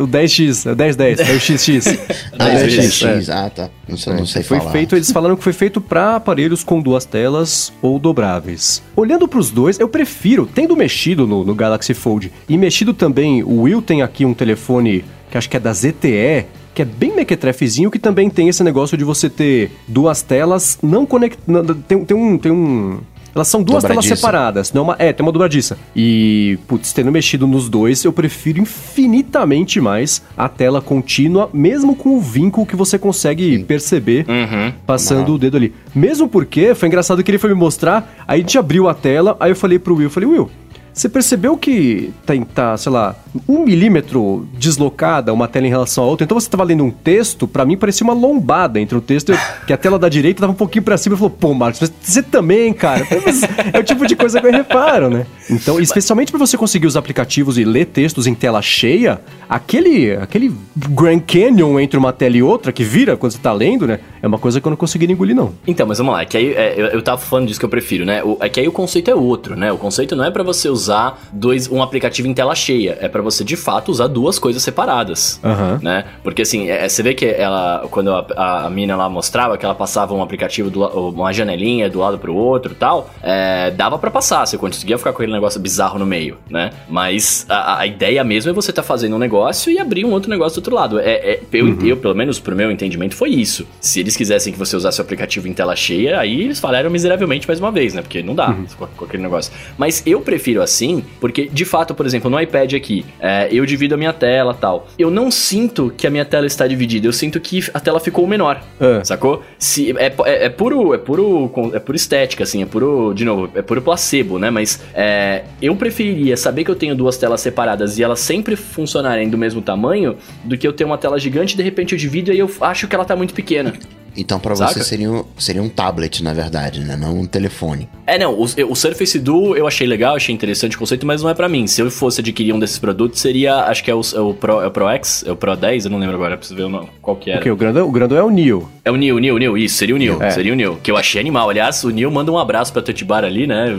o 10X, é o 1010, é o XX. Ah, É o é 10X, é. 10X. Ah, tá. Não sei, não sei foi falar. feito, eles falaram que foi feito para aparelhos com duas telas ou dobráveis. Olhando pros dois, eu prefiro, tendo mexido no, no Galaxy Fold e mexido também, o Will tem aqui um telefone que acho que é da ZTE, que é bem mequetrefezinho, que também tem esse negócio de você ter duas telas não conectadas. Tem, tem um. Tem um elas são duas telas separadas, não é uma, é, tem uma dobradiça. E, putz, tendo mexido nos dois, eu prefiro infinitamente mais a tela contínua, mesmo com o vínculo que você consegue perceber uhum. passando o dedo ali. Mesmo porque foi engraçado que ele foi me mostrar, aí a gente abriu a tela, aí eu falei pro Will, falei, Will, você percebeu que tem, tá, sei lá, um milímetro deslocada uma tela em relação à outra? Então você tava lendo um texto, pra mim parecia uma lombada entre o texto, eu- que a tela da direita tava um pouquinho pra cima. e falou, pô, Marcos, mas você também, cara. É o tipo de coisa que eu reparo, né? Então, especialmente pra você conseguir os aplicativos e ler textos em tela cheia, aquele, aquele Grand Canyon entre uma tela e outra, que vira quando você tá lendo, né? É uma coisa que eu não conseguiria engolir, não. Então, mas vamos lá, é que aí é, eu, eu tava falando disso que eu prefiro, né? O- é que aí o conceito é outro, né? O conceito não é pra você usar dois, um aplicativo em tela cheia, é pra você de fato usar duas coisas separadas. Aham. Né? Porque assim, é, você vê que ela, quando a, a, a mina lá mostrava que ela passava um aplicativo, do, uma janelinha do lado pro outro e tal, é, dava pra passar, você conseguia ficar com aquele negócio bizarro no meio, né? Mas a, a ideia mesmo é você tá fazendo um negócio e abrir um outro negócio do outro lado. É, é eu, uhum. eu, pelo menos pro meu entendimento, foi isso. Se eles quisessem que você usasse o aplicativo em tela cheia, aí eles falaram miseravelmente mais uma vez, né? Porque não dá uhum. com, com, aquele negócio. Mas eu prefiro assim, porque de fato, por exemplo, no iPad aqui, é, eu divido a minha tela tal. Eu não sinto que a minha tela está dividida, eu sinto que a tela ficou menor. É. Sacou? Se, é, é, é, puro, é puro. É puro estética, assim, é puro. De novo, é puro placebo, né? Mas é, eu preferiria saber que eu tenho duas telas separadas e elas sempre funcionarem do mesmo tamanho do que eu ter uma tela gigante e de repente eu divido e eu acho que ela tá muito pequena. Então para você seria um, seria um tablet, na verdade, né? Não um telefone. É, não. O, o Surface Duo eu achei legal, achei interessante o conceito, mas não é para mim. Se eu fosse adquirir um desses produtos, seria, acho que é o, é o, Pro, é o Pro X, é o Pro 10, eu não lembro agora, preciso ver o qual que era. Okay, o grandão, o grandão é o Neo. É o Neo, Neo, Neo, isso, seria o Neo, é. seria o Neo, que eu achei animal. Aliás, o Neo manda um abraço pra Tutibar ali, né?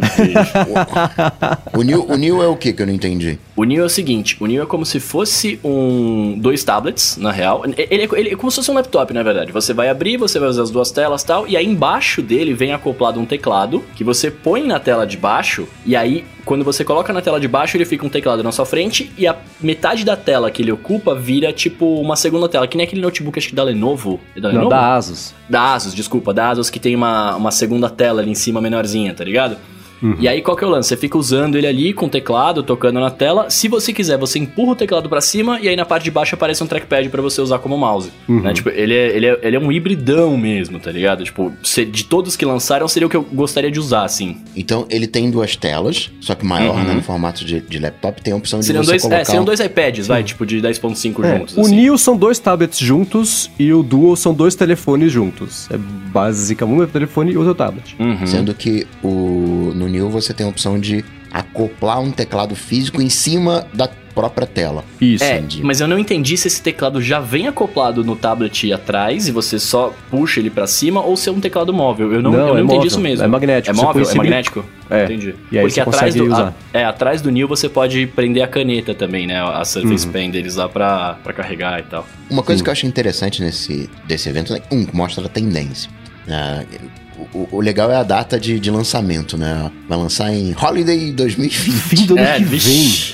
o, Neo, o Neo é o que que eu não entendi? O Neo é o seguinte, o Neo é como se fosse um dois tablets, na real. Ele, ele, ele é como se fosse um laptop, na verdade. Você vai abrir, você vai usar as duas telas, tal, e aí embaixo dele vem acoplado um teclado que você põe na tela de baixo, e aí quando você coloca na tela de baixo, ele fica um teclado na sua frente e a metade da tela que ele ocupa vira tipo uma segunda tela, que nem aquele notebook acho que da Lenovo. É da Lenovo? Não, da Asus. Da Asus, desculpa, da Asus que tem uma, uma segunda tela ali em cima menorzinha, tá ligado? Uhum. E aí qual que é o lance? Você fica usando ele ali com o teclado, tocando na tela. Se você quiser, você empurra o teclado para cima e aí na parte de baixo aparece um trackpad para você usar como mouse. Uhum. Né? Tipo, ele é, ele, é, ele é um hibridão mesmo, tá ligado? Tipo, de todos que lançaram, seria o que eu gostaria de usar, assim. Então, ele tem duas telas, só que maior, uhum. né? No formato de, de, laptop, tem a opção de seriam você dois, colocar... É, seriam dois iPads, vai, tipo, de 10.5 é, juntos. O assim. Neo são dois tablets juntos e o Duo são dois telefones juntos. É basicamente um telefone e outro tablet. Uhum. Sendo que o, no Neo você tem a opção de acoplar um teclado físico em cima da própria tela. Isso. É, mas eu não entendi se esse teclado já vem acoplado no tablet atrás e você só puxa ele para cima ou se é um teclado móvel. Eu não, não, eu não é entendi móvel, isso mesmo. É magnético. É móvel? É magnético? É. Entendi. E aí Porque atrás do, a, é, atrás do Neo você pode prender a caneta também, né? A Surface uhum. Pen deles lá pra, pra carregar e tal. Uma coisa Sim. que eu acho interessante nesse desse evento, é um, mostra a tendência. Uh, o, o, legal é a data de, de lançamento, né? Vai lançar em Holiday 2020. Fim do ano é, que vem.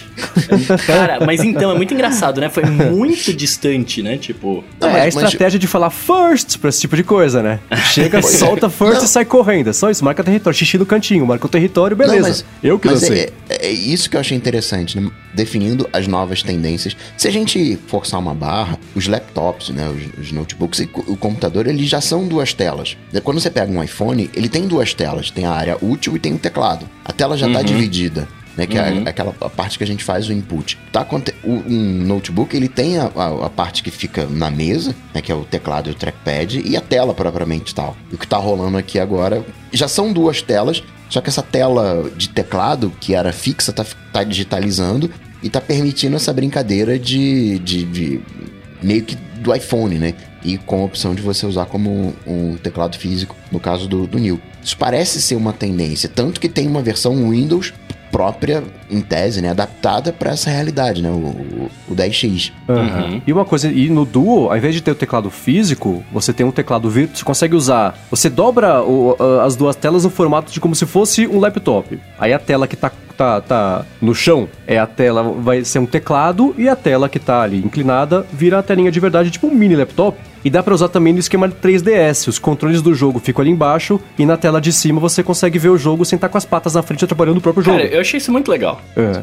Cara, mas então, é muito engraçado, né? Foi muito distante, né? Tipo. Não, é a estratégia mas... de falar first pra esse tipo de coisa, né? Chega, solta first não. e sai correndo. É só isso, marca território. Xixi no cantinho, marca o território, beleza. Não, mas, eu que mas é, é, é, isso que eu achei interessante, né? Definindo as novas tendências. Se a gente forçar uma barra, os laptops, né? Os, os notebooks e o computador, eles já são duas telas. Quando você pega um iPhone, ele tem duas telas. Tem a área útil e tem o teclado. A tela já está uhum. dividida né? Que é uhum. é aquela parte que a gente faz o input. Tá, um notebook, ele tem a, a, a, parte que fica na mesa, né? Que é o teclado e o trackpad, e a tela propriamente tal. E o que tá rolando aqui agora, já são duas telas, só que essa tela de teclado, que era fixa, tá, tá digitalizando e tá permitindo essa brincadeira de, de, de meio que do iPhone, né? E com a opção de você usar como um teclado físico, no caso do, do New. Isso parece ser uma tendência, tanto que tem uma versão Windows própria, em tese, né? Adaptada para essa realidade, né? O, o, o 10X. Uhum. E uma coisa, e no Duo, ao invés de ter o teclado físico, você tem um teclado virtual, você consegue usar. Você dobra o, as duas telas no formato de como se fosse um laptop. Aí a tela que tá tá, tá no chão, é a tela, vai ser um teclado, e a tela que tá ali inclinada vira a telinha de verdade, tipo um mini laptop. E dá para usar também no esquema 3DS. Os controles do jogo ficam ali embaixo e na tela de cima você consegue ver o jogo sem estar com as patas na frente atrapalhando o próprio jogo. Cara, eu achei isso muito legal.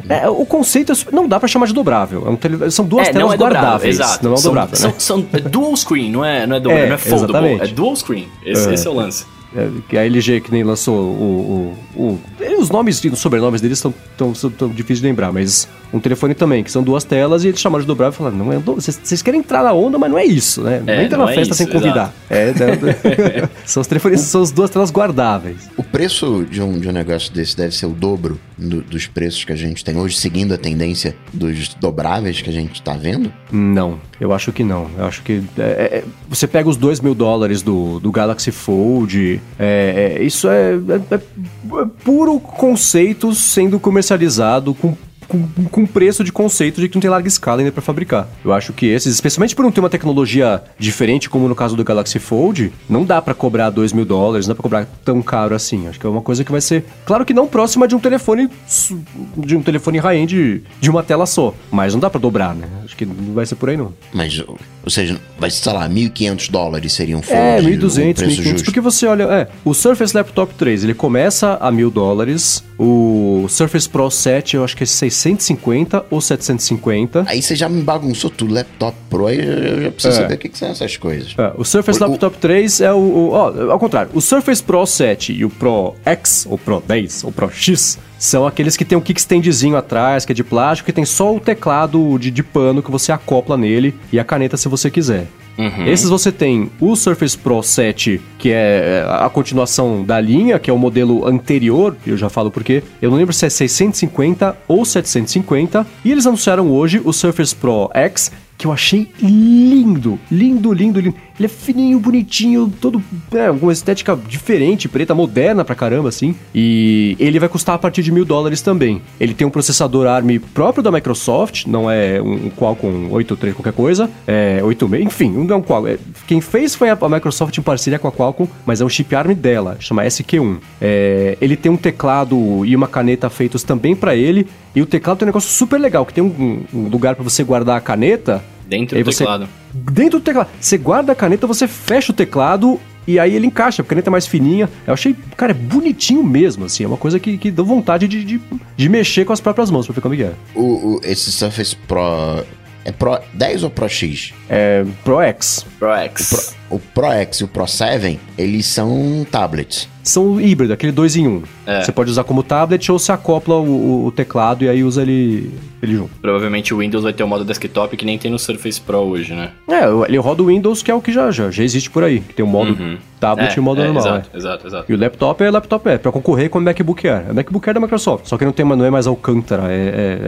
É. é o conceito é, não dá para chamar de dobrável. É um tele, são duas é, telas é guardáveis. Exato. Não é dobrável. São, né? são, são, é dual screen, não é, não é dobrável, é, não é foldable. Exatamente. É dual screen. Esse é, esse é o lance. É, que a LG que nem lançou o, o, o, os nomes e os sobrenomes deles estão tão, tão, tão difíceis de lembrar, mas um telefone também, que são duas telas, e eles chamaram de dobrável e falaram, não é vocês, vocês querem entrar na onda, mas não é isso, né? Não é, entra não na é festa isso, sem convidar. É, né? são os telefones, são as duas telas guardáveis. O preço de um, de um negócio desse deve ser o dobro do, dos preços que a gente tem hoje, seguindo a tendência dos dobráveis que a gente está vendo? Não, eu acho que não. Eu acho que é, é, você pega os 2 mil dólares do, do Galaxy Fold, é, é isso é, é, é, puro conceito sendo comercializado com com, com preço de conceito de que não tem larga escala ainda para fabricar. Eu acho que esses, especialmente por não ter uma tecnologia diferente, como no caso do Galaxy Fold, não dá para cobrar 2 mil dólares, não dá pra cobrar tão caro assim. Acho que é uma coisa que vai ser, claro que não próxima de um telefone de um telefone high-end de uma tela só, mas não dá para dobrar, né? Acho que não vai ser por aí não. Mas, ou seja, vai, sei lá, 1.500 dólares seria um Fold. É, 1.200, 1.500, porque você olha, é, o Surface Laptop 3, ele começa a mil dólares, o Surface Pro 7 eu acho que é 650 ou 750. Aí você já me bagunçou tudo, laptop Pro, aí eu já preciso é. saber o que, que, são essas coisas. É, o Surface o, Laptop o... 3 é o, o ó, ao contrário, o Surface Pro 7 e o Pro X, ou Pro 10, ou Pro X, são aqueles que tem um kickstandzinho atrás, que é de plástico, que tem só o teclado de, de pano que você acopla nele e a caneta se você quiser. Uhum. Esses você tem o Surface Pro 7, que é, é a continuação da linha, que é o modelo anterior, eu já falo porque eu não lembro se é 650 ou 750, e eles anunciaram hoje o Surface Pro X, que eu achei lindo, lindo, lindo, lindo. Ele é fininho, bonitinho, todo é, com estética diferente, preta, moderna pra caramba, assim. E ele vai custar a partir de mil dólares também. Ele tem um processador ARM próprio da Microsoft, não é um Qualcomm 83 qualquer coisa, é 86, enfim, não é um Qualcomm. É, quem fez foi a, Microsoft em parceria com a Qualcomm, mas é um chip ARM dela, chama SQ1. É, ele tem um teclado e uma caneta feitos também para ele, e o teclado tem um negócio super legal, que tem um, um lugar para você guardar a caneta Dentro do você, teclado. Dentro do teclado. Você guarda a caneta, você fecha o teclado e aí ele encaixa, a caneta é mais fininha. Eu achei, cara, é bonitinho mesmo, assim. É uma coisa que, que dá vontade de, de, de mexer com as próprias mãos pra ver como é que é. O, o, esse Surface Pro é Pro 10 ou Pro X? É Pro X. Pro X. Pro, o Pro X e o Pro 7, eles são tablets são híbrido, aquele dois em um. É. Você pode usar como tablet ou você acopla o, o, teclado e aí usa ele, ele junto. Provavelmente o Windows vai ter o um modo desktop que nem tem no Surface Pro hoje, né? É, ele roda o Windows, que é o que já, já, já existe por aí. Que tem o modo uhum. tablet é, e o modo é, normal. Exato, é. exato, exato. E o laptop é laptop é, pra concorrer com o MacBook Air. O MacBook Air é da Microsoft, só que não, tem, não é mais Alcântara, é,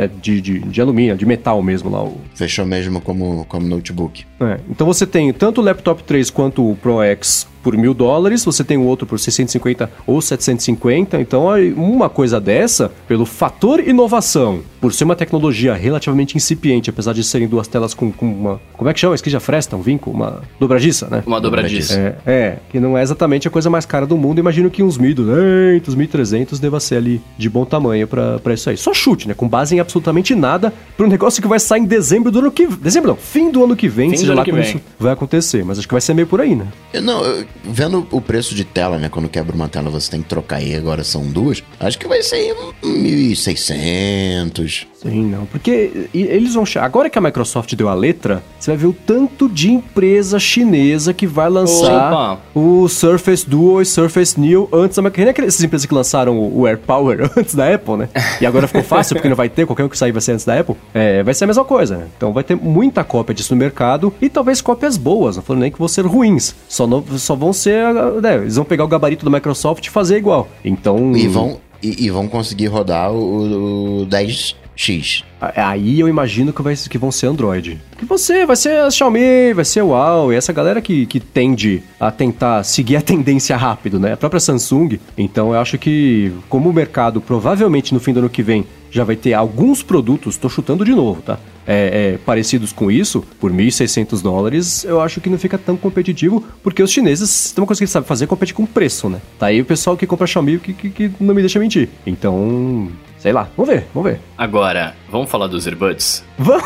é, é de, de, de, alumínio, de metal mesmo lá. O... Fechou mesmo como, como notebook. É, então você tem tanto o laptop 3 quanto o Pro X por mil dólares, você tem o outro por 650 ou 750. Então, uma coisa dessa, pelo fator inovação, por ser uma tecnologia relativamente incipiente, apesar de serem duas telas com, com uma. Como é que chama? Isso que já fresta, um vinco? Uma dobradiça, né? Uma dobradiça. É, é, que não é exatamente a coisa mais cara do mundo. Imagino que uns 1.200, 1.300 deva ser ali de bom tamanho para isso aí. Só chute, né? Com base em absolutamente nada, para um negócio que vai sair em dezembro do ano que Dezembro não, fim do ano que vem, fim seja lá como isso vai acontecer. Mas acho que vai ser meio por aí, né? Eu, não, eu, vendo o preço de tela, né? Quando quebra uma tela você tem que trocar e agora são duas. Acho que vai ser 1.600. Sim, não. Porque eles vão. Agora que a Microsoft deu a letra, você vai ver o tanto de empresa chinesa que vai lançar Opa. o Surface Duo e Surface Neo antes da Microsoft. Essas empresas que lançaram o Air Power antes da Apple, né? E agora ficou fácil porque não vai ter, qualquer um que sair vai ser antes da Apple. É, vai ser a mesma coisa, né? Então vai ter muita cópia disso no mercado e talvez cópias boas, não falando nem que vão ser ruins. Só, não, só vão ser. Né, eles vão pegar o gabarito da Microsoft e fazer igual. Então. E vão, e, e vão conseguir rodar o, o 10 X. Aí eu imagino que, vai, que vão ser Android. Que você vai ser a Xiaomi, vai ser o Huawei, essa galera que, que tende a tentar seguir a tendência rápido, né? A própria Samsung. Então eu acho que, como o mercado provavelmente no fim do ano que vem já vai ter alguns produtos, tô chutando de novo, tá? É, é, parecidos com isso, por 1.600 dólares, eu acho que não fica tão competitivo, porque os chineses, tem uma coisa que eles sabem fazer, é competir com preço, né? Tá aí o pessoal que compra Xiaomi que, que, que não me deixa mentir. Então, Sei lá, vamos ver, vamos ver. Agora, vamos falar dos earbuds? Vamos!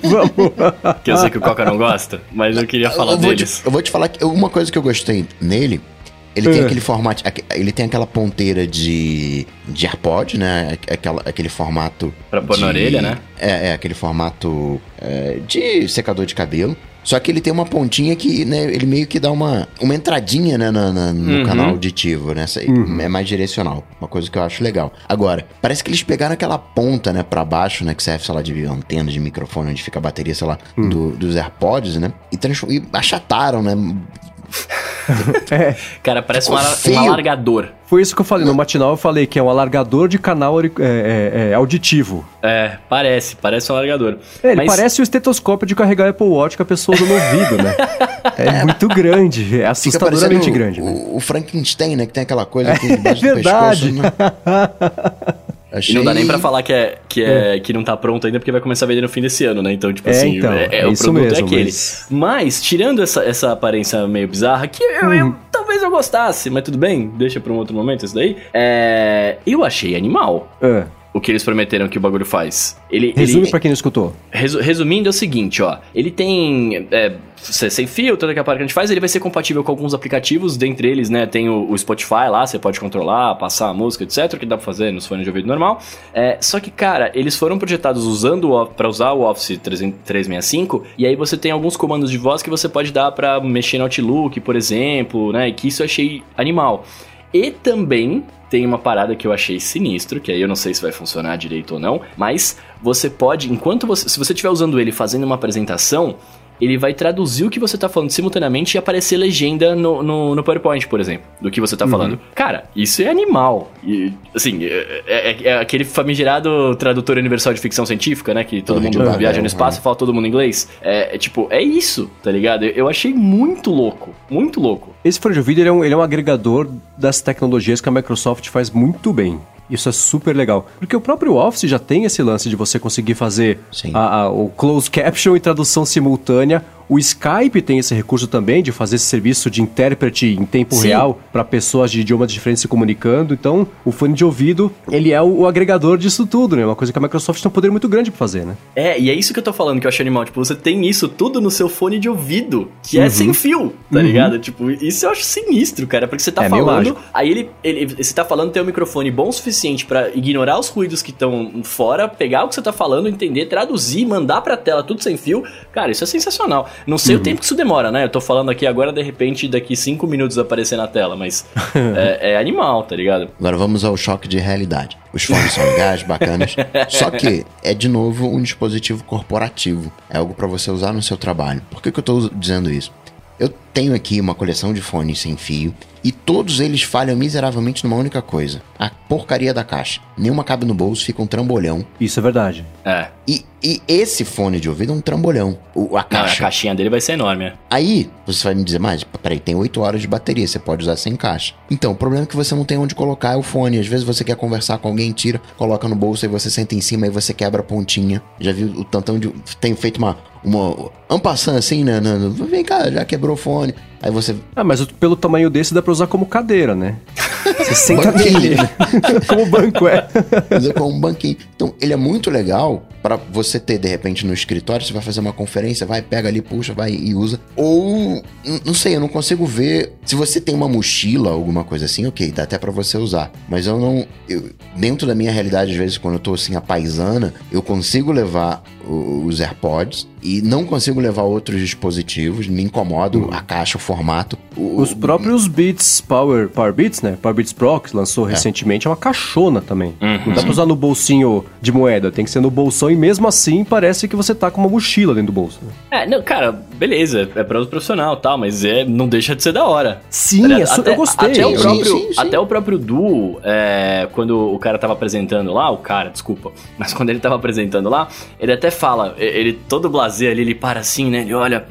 vamos! que eu sei que o Coca não gosta, mas eu queria falar eu deles. Te, eu vou te falar que uma coisa que eu gostei nele ele tem é. aquele formato. Ele tem aquela ponteira de. de AirPod, né? Aquela, aquele formato. Pra pôr de, na orelha, né? É, é aquele formato é, de secador de cabelo. Só que ele tem uma pontinha que, né, ele meio que dá uma, uma entradinha, né, na, na no uhum. canal auditivo, né? Uhum. É mais direcional. Uma coisa que eu acho legal. Agora, parece que eles pegaram aquela ponta, né, pra baixo, né, que serve, sei lá, de antena de microfone, onde fica a bateria, sei lá, uhum. do, dos AirPods, né? E, e achataram, né? é. Cara, parece um, um, alargador. Foi isso que eu falei. No matinal eu falei que é um alargador de canal é, é, é, auditivo. É, parece. Parece um alargador. É, ele Mas... parece o estetoscópio de carregar Apple Watch que a pessoa usa no ouvido, né? É muito grande. É assustadoramente grande. O, o, Frankenstein, né? Que tem aquela coisa aqui debaixo é verdade. do pescoço. Né? Achei... E não dá nem pra falar que, é, que, é, que não tá pronto ainda, porque vai começar a vender no fim desse ano, né? Então, tipo É, assim, então, é, é, é o produto mesmo, é aquele. mas- Mas, tirando essa, essa aparência meio bizarra, que eu, eu- Uhum. talvez eu gostasse, mas tudo bem, deixa pra um outro momento isso daí. É, eu achei animal Ah, o que eles prometeram que o bagulho faz. Ele, resume ele, pra quem não escutou. Resu- resumindo, é o seguinte, ó. Ele tem. É, sem fio, toda aquela parte que a gente faz, ele vai ser compatível com alguns aplicativos, dentre eles, né? Tem o, o Spotify lá, você pode controlar, passar a música, etc., que dá pra fazer nos fones de ouvido normal. É, só que, cara, eles foram projetados usando o, para usar o Office 300 365, e aí você tem alguns comandos de voz que você pode dar pra mexer no Outlook, por exemplo, né? E que isso eu achei animal. E também tem uma parada que eu achei sinistro, que aí eu não sei se vai funcionar direito ou não, mas você pode, enquanto você, se você estiver usando ele fazendo uma apresentação, ele vai traduzir o que você tá falando simultaneamente e aparecer legenda no, no, no PowerPoint, por exemplo, do que você tá falando. Cara, isso é animal. E, assim, é, é- é aquele famigerado tradutor universal de ficção científica, né? Que todo mundo viaja no né? espaço e fala todo mundo inglês. É, é tipo, é isso, tá ligado? Eu, achei muito louco, muito louco. Esse fone de ouvido ele é, um, ele é um agregador das tecnologias que a Microsoft faz muito bem. Isso é super legal. Porque o próprio Office já tem esse lance de você conseguir fazer a- a- o closed caption e tradução simultânea. O Skype tem esse recurso também de fazer esse serviço de intérprete em tempo Sim. real para pessoas de idiomas diferentes se comunicando. Então, o fone de ouvido, ele é o, o agregador disso tudo, né? Uma coisa que a Microsoft tem um poder muito grande para fazer, né? É, e é isso que eu tô falando que eu acho animal. Tipo, você tem isso tudo no seu fone de ouvido, que Uhum. é sem fio, tá ligado? Tipo, isso eu acho sinistro, cara. Porque você tá É falando, aí ele, ele. Você tá falando ter um microfone bom o suficiente pra ignorar os ruídos que estão fora, pegar o que você tá falando, entender, traduzir, mandar pra tela tudo sem fio. Cara, isso é sensacional. Não sei o Uhum. tempo que isso demora, né? Eu tô falando aqui agora, de repente, daqui cinco minutos aparecer na tela, mas é, é animal, tá ligado? Agora vamos ao choque de realidade. Os fones são legais, bacanas. Só que é de novo um dispositivo corporativo. É algo para você usar no seu trabalho. Por que, que eu tô dizendo isso? Eu tenho aqui uma coleção de fones sem fio e todos eles falham miseravelmente numa única coisa: a porcaria da caixa. Nenhuma cabe no bolso, fica um trambolhão. Isso é verdade. É. E, e esse fone de ouvido é um trambolhão. O, a Não, a caixa. caixinha dele vai ser enorme, é. Aí, você vai me dizer, mas peraí, tem 8 horas de bateria, você pode usar sem caixa. Então, o problema é que você não tem onde colocar o fone. Às vezes você quer conversar com alguém, tira, coloca no bolso, aí você senta em cima, aí você quebra a pontinha. Já viu o tantão de. Tenho feito uma. Uma. Ampassando assim, né? né, né, Vem cá, já quebrou o fone. down Aí você. Ah, mas pelo tamanho desse dá pra usar como cadeira, né? Você senta nele. como banco, é. fazer com um banquinho. Então, ele é muito legal para você ter, de repente, no escritório, você vai fazer uma conferência, vai, pega ali, puxa, vai e usa. Ou, não sei, eu não consigo ver. Se você tem uma mochila, alguma coisa assim, ok, dá até para você usar. Mas eu não. eu- dentro da minha realidade, às vezes, quando eu tô assim, a paisana, eu consigo levar os AirPods e não consigo levar outros dispositivos, me incomodo a caixa, o formato. O- Os próprios Beats Power, Power Beats, né? Power Beats Pro, que lançou recentemente, é uma caixona também. Não dá pra usar no bolsinho de moeda, tem que ser no bolsão e mesmo assim parece que você tá com uma mochila dentro do bolso. né? É, não, cara, beleza, é pra uso profissional e tal, mas é, não deixa de ser da hora. Sim, é su- eu gostei. Até o Sim, próprio, sim, sim. Até o próprio Duo, é, quando o cara tava apresentando lá, o cara, desculpa, mas quando ele tava apresentando lá, ele até fala, e- ele todo blazer ali, ele para assim, né, ele olha...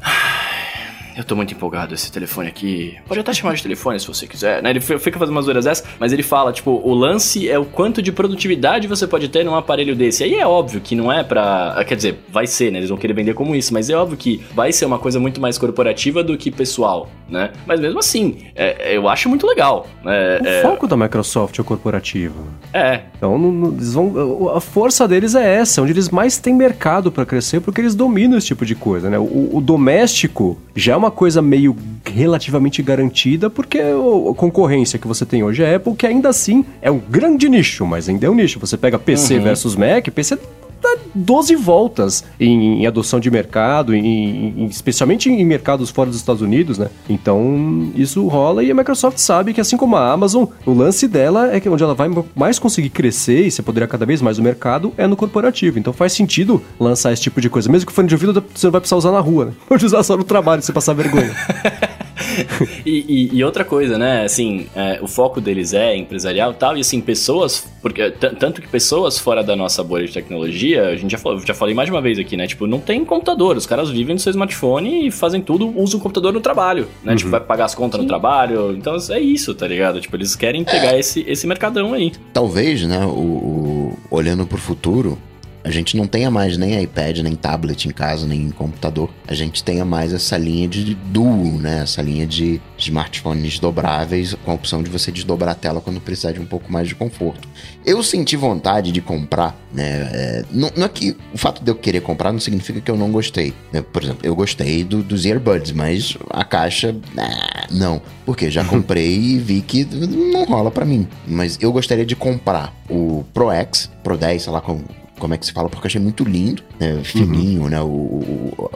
Eu tô muito empolgado esse telefone aqui. Pode até chamar de telefone se você quiser, né? Ele fi- fica fazendo umas zoeiras dessas, mas ele fala, tipo, o lance é o quanto de produtividade você pode ter num aparelho desse. Aí é óbvio que não é pra. ah, Quer dizer, vai ser, né? Eles vão querer vender como isso, mas é óbvio que vai ser uma coisa muito mais corporativa do que pessoal, né? Mas mesmo assim, é- eu acho muito legal. né? O É, foco da Microsoft é o corporativo. é, Então, não- não- eles vão, a força deles é essa, onde eles mais têm mercado pra crescer, porque eles dominam esse tipo de coisa, né? O, o doméstico já é uma coisa meio relativamente garantida, porque a concorrência que você tem hoje é Apple, que ainda assim é um grande nicho, mas ainda é um nicho. Você pega PC versus Mac, PC dá 12 voltas em, em adoção de mercado, em- em- especialmente em mercados fora dos Estados Unidos, né? Então, isso rola e a Microsoft sabe que, assim como a Amazon, o lance dela é que onde ela vai mais conseguir crescer e se apoderar cada vez mais do mercado é no corporativo. Então faz sentido lançar esse tipo de coisa. Mesmo que o fone de ouvido você não vai precisar usar na rua, né? Pode usar só no trabalho, se passar vergonha. E, e- e outra coisa, né? Assim, é, o foco deles é empresarial e tal, e assim, pessoas. Porque, t- tanto que pessoas fora da nossa bolha de tecnologia, a gente já falou, já falei mais de uma vez aqui, né? Tipo, não tem computador. Os caras vivem no seu smartphone e fazem tudo, usam o computador no trabalho, né? Tipo, vai pagar as contas no trabalho. Então é isso, tá ligado? Tipo, eles querem pegar esse, esse mercadão aí. Talvez, né, o, o- olhando pro futuro, a gente não tenha mais nem iPad, nem tablet em casa, nem computador. A gente tenha mais essa linha de duo, né? Essa linha de smartphones dobráveis com a opção de você desdobrar a tela quando precisar de um pouco mais de conforto. Eu senti vontade de comprar, né? É, não, não, é que o fato de eu querer comprar não significa que eu não gostei. Né? Por exemplo, eu gostei do, dos earbuds, mas a caixa, ah, não. Porque já comprei e vi que não rola para mim. Mas eu gostaria de comprar o Pro X, Pro 10, sei lá como como é que se fala, porque eu achei muito lindo, né? fininho, uhum. né? O, o,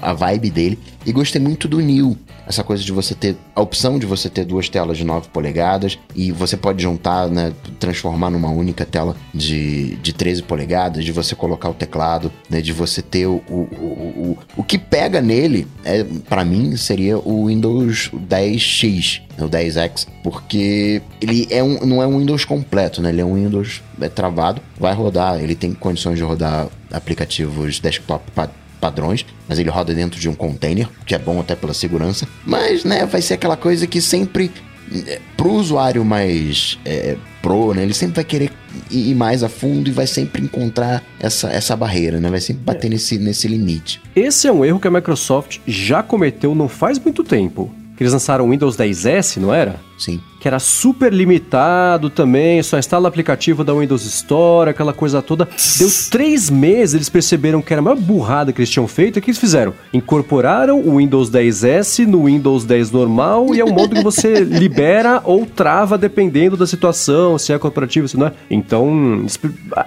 a vibe dele. E gostei muito do New. Essa coisa de você ter a opção de você ter duas telas de 9 polegadas e você pode juntar, né, transformar numa única tela de, de 13 polegadas, de você colocar o teclado, né, de você ter o, o, o, o, o que pega nele, é, para mim, seria o Windows 10X, né, o 10X, porque ele é um, não é um Windows completo, né? Ele é um Windows é travado, vai rodar, ele tem condições de rodar aplicativos desktop padrões, mas ele roda dentro de um container, que é bom até pela segurança. Mas, né, vai ser aquela coisa que sempre, é, pro usuário mais é, pro, né, ele sempre vai querer ir mais a fundo e vai sempre encontrar essa, essa barreira, né? Vai sempre bater é. nesse, nesse limite. Esse é um erro que a Microsoft já cometeu não faz muito tempo. Que eles lançaram o Windows 10S, não era? Sim. Que era super limitado também, só instala o aplicativo da Windows Store, aquela coisa toda. Deu três meses, eles perceberam que era a maior burrada que eles tinham feito. E o que eles fizeram? Incorporaram o Windows 10S no Windows 10 normal e é um modo que você libera ou trava dependendo da situação, se é corporativo, se não é. Então,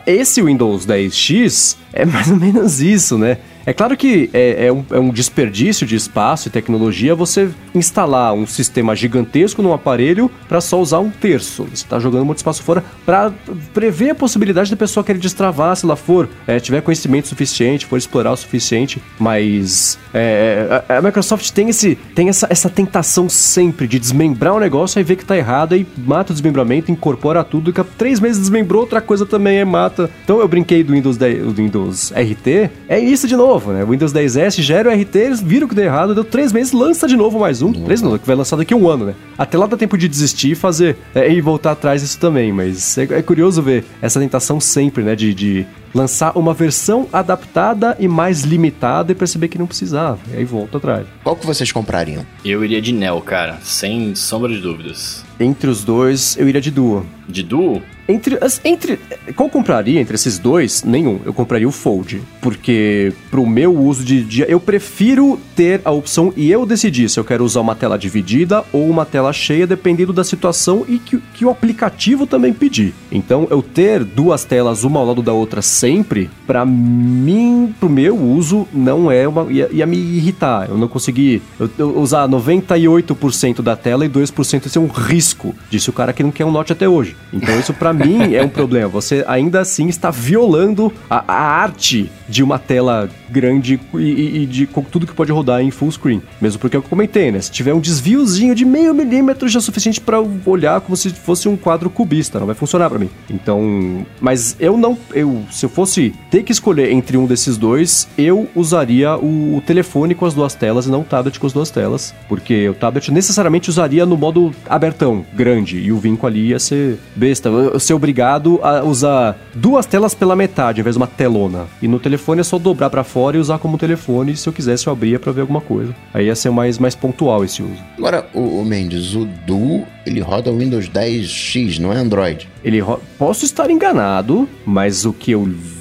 esse Windows 10X é mais ou menos isso, né? É claro que é, é, um, é, um, desperdício de espaço e tecnologia você instalar um sistema gigantesco num aparelho para só usar um terço. Você está jogando muito espaço fora para prever a possibilidade da pessoa querer destravar, se ela for, é, tiver conhecimento suficiente, for explorar o suficiente. Mas é, a, a, Microsoft tem, esse, tem essa, essa tentação sempre de desmembrar o um negócio e ver que está errado e mata o desmembramento, incorpora tudo, e três meses desmembrou, outra coisa também é mata. Então eu brinquei do Windows, 10, do Windows RT, é isso de novo, né? O Windows 10S gera o RT, eles viram que deu errado, deu três meses, lança de novo mais um. Três não, que vai lançar daqui um ano, né? Até lá dá tempo de desistir desistir e fazer é, e voltar atrás disso também. Mas é, é, curioso ver essa tentação sempre, né? De, de lançar uma versão adaptada e mais limitada e perceber que não precisava. E aí volta atrás. Qual que vocês comprariam? Eu iria de Neo, cara, sem sombra de dúvidas. Entre os dois, eu iria de Duo. De Duo? Entre, entre. Qual compraria entre esses dois? Nenhum. Eu compraria o Fold. Porque, pro meu uso de dia, eu prefiro ter a opção e eu decidir se eu quero usar uma tela dividida ou uma tela cheia, dependendo da situação e que, que o aplicativo também pedir. Então, eu ter duas telas, uma ao lado da outra sempre, para mim, pro meu uso, não é uma. ia, ia me irritar. Eu não consegui eu, eu usar 98% da tela e 2% ser um risco. Disse o cara que não quer um Note até hoje. Então, isso para mim é um problema. Você ainda assim está violando a, a arte de uma tela grande e, e, de tudo que pode rodar em full screen. Mesmo porque é eu comentei, né? Se tiver um desviozinho de meio milímetro já é suficiente para olhar como se fosse um quadro cubista, não vai funcionar para mim. Então, mas eu não, eu se eu fosse ter que escolher entre um desses dois, eu usaria o, o telefone com as duas telas e não o tablet com as duas telas, porque o tablet necessariamente usaria no modo abertão, grande, e o vinco ali ia ser besta, eu ser obrigado a usar duas telas pela metade, ao invés de uma telona. E no telefone é só dobrar para fora fora e usar como telefone. Se eu quisesse, eu abria para ver alguma coisa. Aí ia ser mais, mais pontual esse uso. Agora, o, o Mendes, o Duo, ele roda Windows 10X, não é Android? Ele posso estar enganado, mas o que eu vi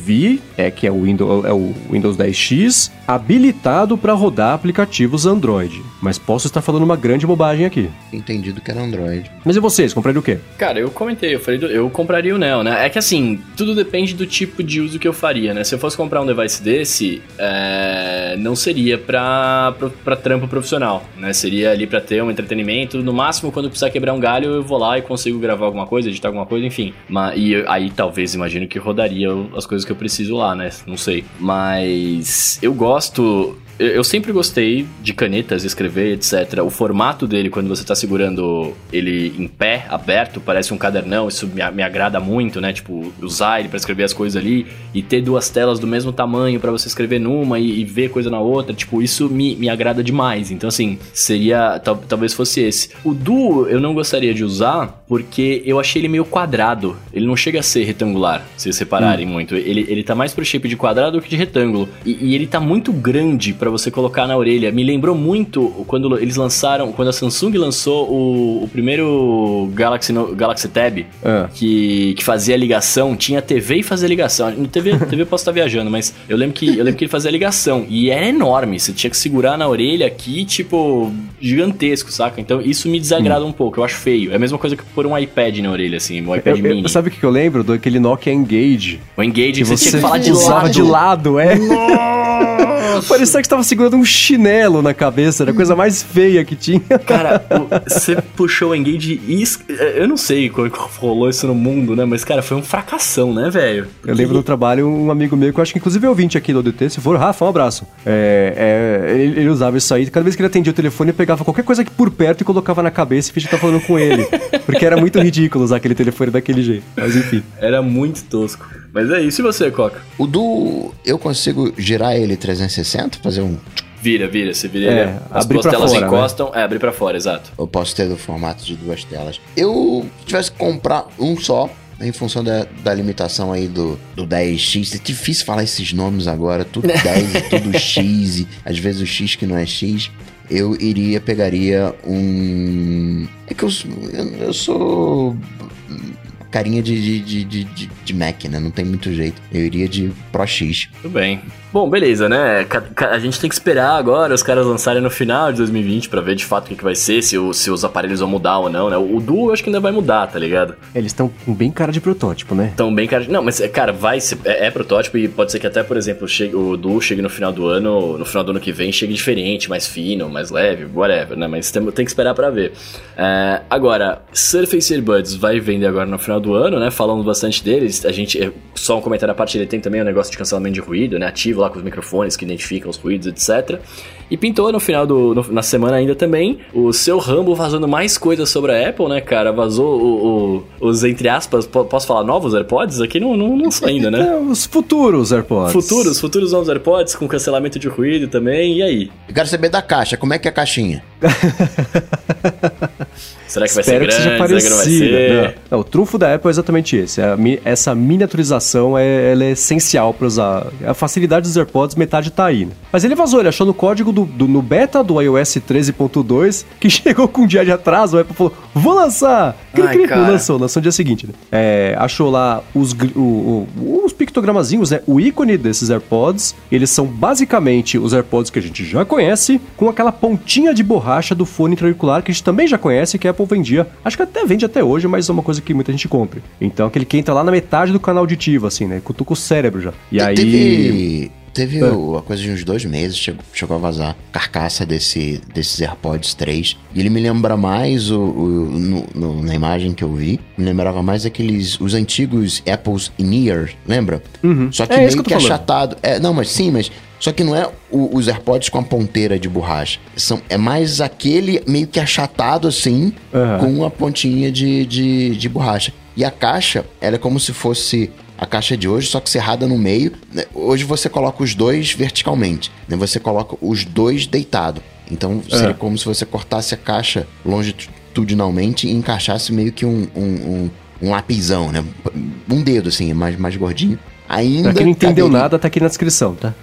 é que é o Windows, é o Windows 10X habilitado para rodar aplicativos Android. Mas posso estar falando uma grande bobagem aqui. Entendido que era Android. Mas e vocês, compraria o quê? Cara, eu comentei, eu falei, do, eu compraria o Neo, né? É que assim, tudo depende do tipo de uso que eu faria, né? Se eu fosse comprar um device desse, é, não seria pra, pra, pra trampo profissional, né? Seria ali para ter um entretenimento. No máximo, quando precisar quebrar um galho, eu vou lá e consigo gravar alguma coisa, editar alguma coisa, enfim. Mas, e aí talvez imagino que rodaria as coisas que eu preciso lá, né? Não sei. Mas eu gosto eu, sempre gostei de canetas, escrever, etc. O formato dele, quando você tá segurando ele em pé, aberto, parece um cadernão, isso me, me agrada muito, né? Tipo, usar ele para escrever as coisas ali e ter duas telas do mesmo tamanho para você escrever numa e, e, ver coisa na outra, tipo, isso me, me agrada demais. Então, assim, seria. Tal, talvez fosse esse. O Duo eu não gostaria de usar porque eu achei ele meio quadrado. Ele não chega a ser retangular, se separarem hum. muito. Ele, ele tá mais pro shape de quadrado do que de retângulo. E, e ele tá muito grande para você colocar na orelha. Me lembrou muito quando eles lançaram, quando a Samsung lançou o, o primeiro Galaxy, no, Galaxy Tab, é. que, que fazia ligação, tinha TV e fazia ligação. No TV, TV eu posso estar viajando, mas eu lembro que eu lembro que ele fazia ligação. E era enorme. Você tinha que segurar na orelha aqui, tipo, gigantesco, saca? Então isso me desagrada hum. um pouco. Eu acho feio. É a mesma coisa que pôr um iPad na orelha, assim, um iPad eu, mini. Eu, sabe o que eu lembro? Do aquele Nokia Engage. O Engage que você, você tinha que falar de usava lado. de lado, é. Nossa. Parecia que estava segurando um chinelo na cabeça, era a coisa mais feia que tinha. Cara, você puxou o Engage e. Eu não sei como rolou isso no mundo, né? Mas, cara, foi um fracassão, né, velho? Eu lembro do trabalho, um amigo meu, que eu acho que inclusive é ouvinte aqui do ODT, se for, Rafa, um abraço. É, é, ele, ele, usava isso aí, cada vez que ele atendia o telefone, ele pegava qualquer coisa aqui por perto e colocava na cabeça e fingia que tava falando com ele. Porque era muito ridículo usar aquele telefone daquele jeito. Mas enfim. Era muito tosco. Mas é isso, e você, Coca? O do. Eu consigo girar ele 360, fazer um. Vira, vira, você vira é, ele. As duas telas fora, né? encostam. Né? É, abrir pra fora, exato. Eu posso ter no formato de duas telas. Eu tivesse que comprar um só, em função da, da limitação aí do, do 10x. É difícil falar esses nomes agora, tudo 10 e tudo x, e às vezes o x que não é x. Eu iria, pegaria um. É que eu, eu, eu sou carinha de, de, de, de, de Mac, né? Não tem muito jeito. Eu iria de Pro X. Tudo bem. Bom, beleza, né? A gente tem que esperar agora os caras lançarem no final de 2020 para ver de fato o que, que vai ser, se, o, se os aparelhos vão mudar ou não, né? O Duo eu acho que ainda vai mudar, tá ligado? Eles estão com bem cara de protótipo, né? Estão bem cara de... Não, mas, cara, vai ser... É, é, protótipo e pode ser que até, por exemplo, chegue, o Duo chegue no final do ano, no final do ano que vem, chegue diferente, mais fino, mais leve, whatever, né? Mas tem, tem que esperar para ver. É, agora, Surface Earbuds vai vender agora no final do ano, né? Falando bastante deles, a gente... É, só um comentário à parte, ele tem também o um negócio de cancelamento de ruído, né? Ativo lá com os microfones que identificam os ruídos, etc. E pintou no final do. No, na semana ainda também o seu Rambo vazando mais coisas sobre a Apple, né, cara? Vazou o, o, os, entre aspas, posso falar novos AirPods? Aqui não, não, não ainda, né? É, os futuros AirPods. Futuros, futuros novos AirPods com cancelamento de ruído também. E aí? Eu quero saber da caixa. Como é que é a caixinha? Será que vai ser grande? Que seja parecida. Será que não vai ser? Não. Não, o trunfo da Apple é exatamente esse. É essa miniaturização é, ela é essencial para usar. A facilidade dos AirPods, metade tá aí. Né? Mas ele vazou, ele achou no código do, do no beta do iOS 13.2, que chegou com um dia de atraso, a Apple falou, vou lançar! Cri, Ai, cri, lançou, lançou no dia seguinte, né? É, achou lá os, o, o, os pictogramazinhos, né? O ícone desses AirPods, eles são basicamente os AirPods que a gente já conhece, com aquela pontinha de borracha do fone intraauricular que a gente também já conhece, que a Apple vendia. Acho que até vende até hoje, mas é uma coisa que muita gente compra. Então, aquele que entra lá na metade do canal auditivo, assim, né? Cutuca o cérebro já. E aí... Teve... É. a coisa de uns dois meses, chegou, chegou a vazar carcaça desse, desses AirPods 3. E ele me lembra mais o, o no, no, na imagem que eu vi, me lembrava mais aqueles os antigos Apples in-ear, lembra? Uhum. Só que é, meio que, que achatado. É, não, mas sim, mas só que não é o, os AirPods com a ponteira de borracha. São, é mais aquele meio que achatado assim, uhum. com a pontinha de, de, de borracha. E a caixa, ela é como se fosse a caixa de hoje, só que cerrada no meio. Hoje você coloca os dois verticalmente, né? você coloca os dois deitado. Então seria é. como se você cortasse a caixa longitudinalmente e encaixasse meio que um, um, um, um lapizão, né? Um dedo, assim, mais, mais gordinho. Ainda. Pra quem não entendeu caberia... nada, tá aqui na descrição, tá?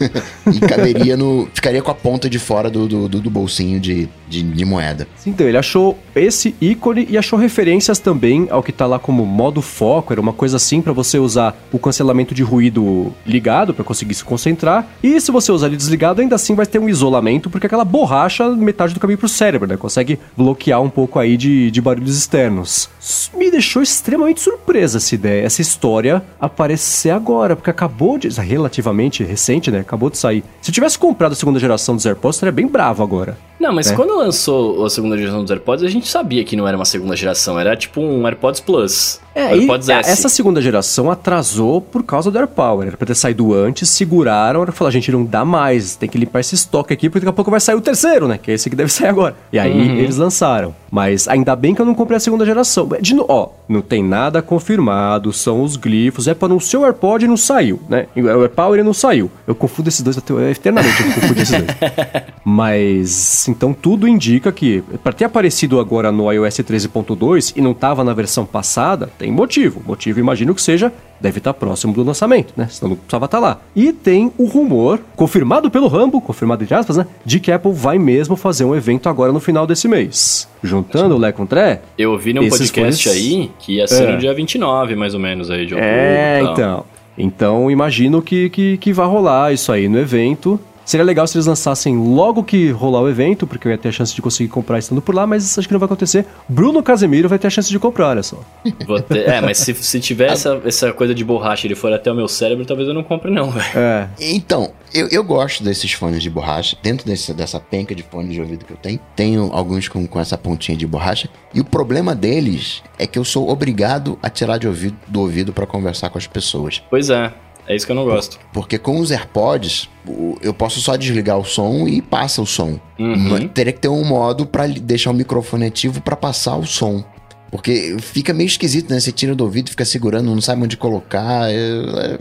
e caberia no. Ficaria com a ponta de fora do, do, do bolsinho de, de, de, moeda. Então, ele achou esse ícone e achou referências também ao que tá lá como modo foco. Era uma coisa assim para você usar o cancelamento de ruído ligado para conseguir se concentrar. E se você usar ele desligado, ainda assim vai ter um isolamento, porque aquela borracha metade do caminho pro cérebro, né? Consegue bloquear um pouco aí de, de barulhos externos. Me deixou extremamente surpresa essa ideia, essa história aparecer agora, porque acabou de. relativamente recente recente, né? Acabou de sair. Se eu tivesse comprado a segunda geração dos AirPods, estaria bem bravo agora. Não, mas É. quando lançou a segunda geração dos AirPods, a gente sabia que não era uma segunda geração, era tipo um AirPods Plus. É, e AirPods S. essa segunda geração atrasou por causa do AirPower. Era pra ter saído antes, seguraram, e falaram, gente, não dá mais, tem que limpar esse estoque aqui, porque daqui a pouco vai sair o terceiro, né? Que é esse que deve sair agora. E aí Uhum. eles lançaram. Mas ainda bem que eu não comprei a segunda geração. De no... Ó, não tem nada confirmado, são os glifos. É para anunciar o AirPod e não saiu, né? O AirPower e não saiu. Eu confundo esses dois até eternamente, eu confundo esses dois. Mas então tudo indica que para ter aparecido agora no iOS 13.2 e não estava na versão passada, tem motivo. Motivo imagino que seja deve estar próximo do lançamento, né? Senão não precisava estar lá. E tem o rumor, confirmado pelo Rambo, confirmado entre aspas, né? De que a Apple vai mesmo fazer um evento agora no final desse mês. Juntando o Lé com o Tré. Eu ouvi num podcast fones- aí que ia ser É. no dia 29, mais ou menos, aí, de outubro. É, e tal. então. Então imagino que, que, que vai rolar isso aí no evento. Seria legal se eles lançassem logo que rolar o evento, porque eu ia ter a chance de conseguir comprar estando por lá, mas acho que não vai acontecer. Bruno Casemiro vai ter a chance de comprar, olha só. Vou ter- É, mas se, se tiver essa, essa coisa de borracha e ele for até o meu cérebro, talvez eu não compre, não, velho. É. Então, eu, eu gosto desses fones de borracha. Dentro desse, dessa penca de fones de ouvido que eu tenho, tenho alguns com, com essa pontinha de borracha. E o problema deles é que eu sou obrigado a tirar de ouvido, do ouvido para conversar com as pessoas. Pois é, é isso que eu não gosto. Porque com os AirPods, eu posso só desligar o som e passa o som. Uhum. Não- Teria que ter um modo para deixar o microfone ativo para passar o som. Porque fica meio esquisito, né? Você tira do ouvido, fica segurando, não sabe onde colocar. é- é-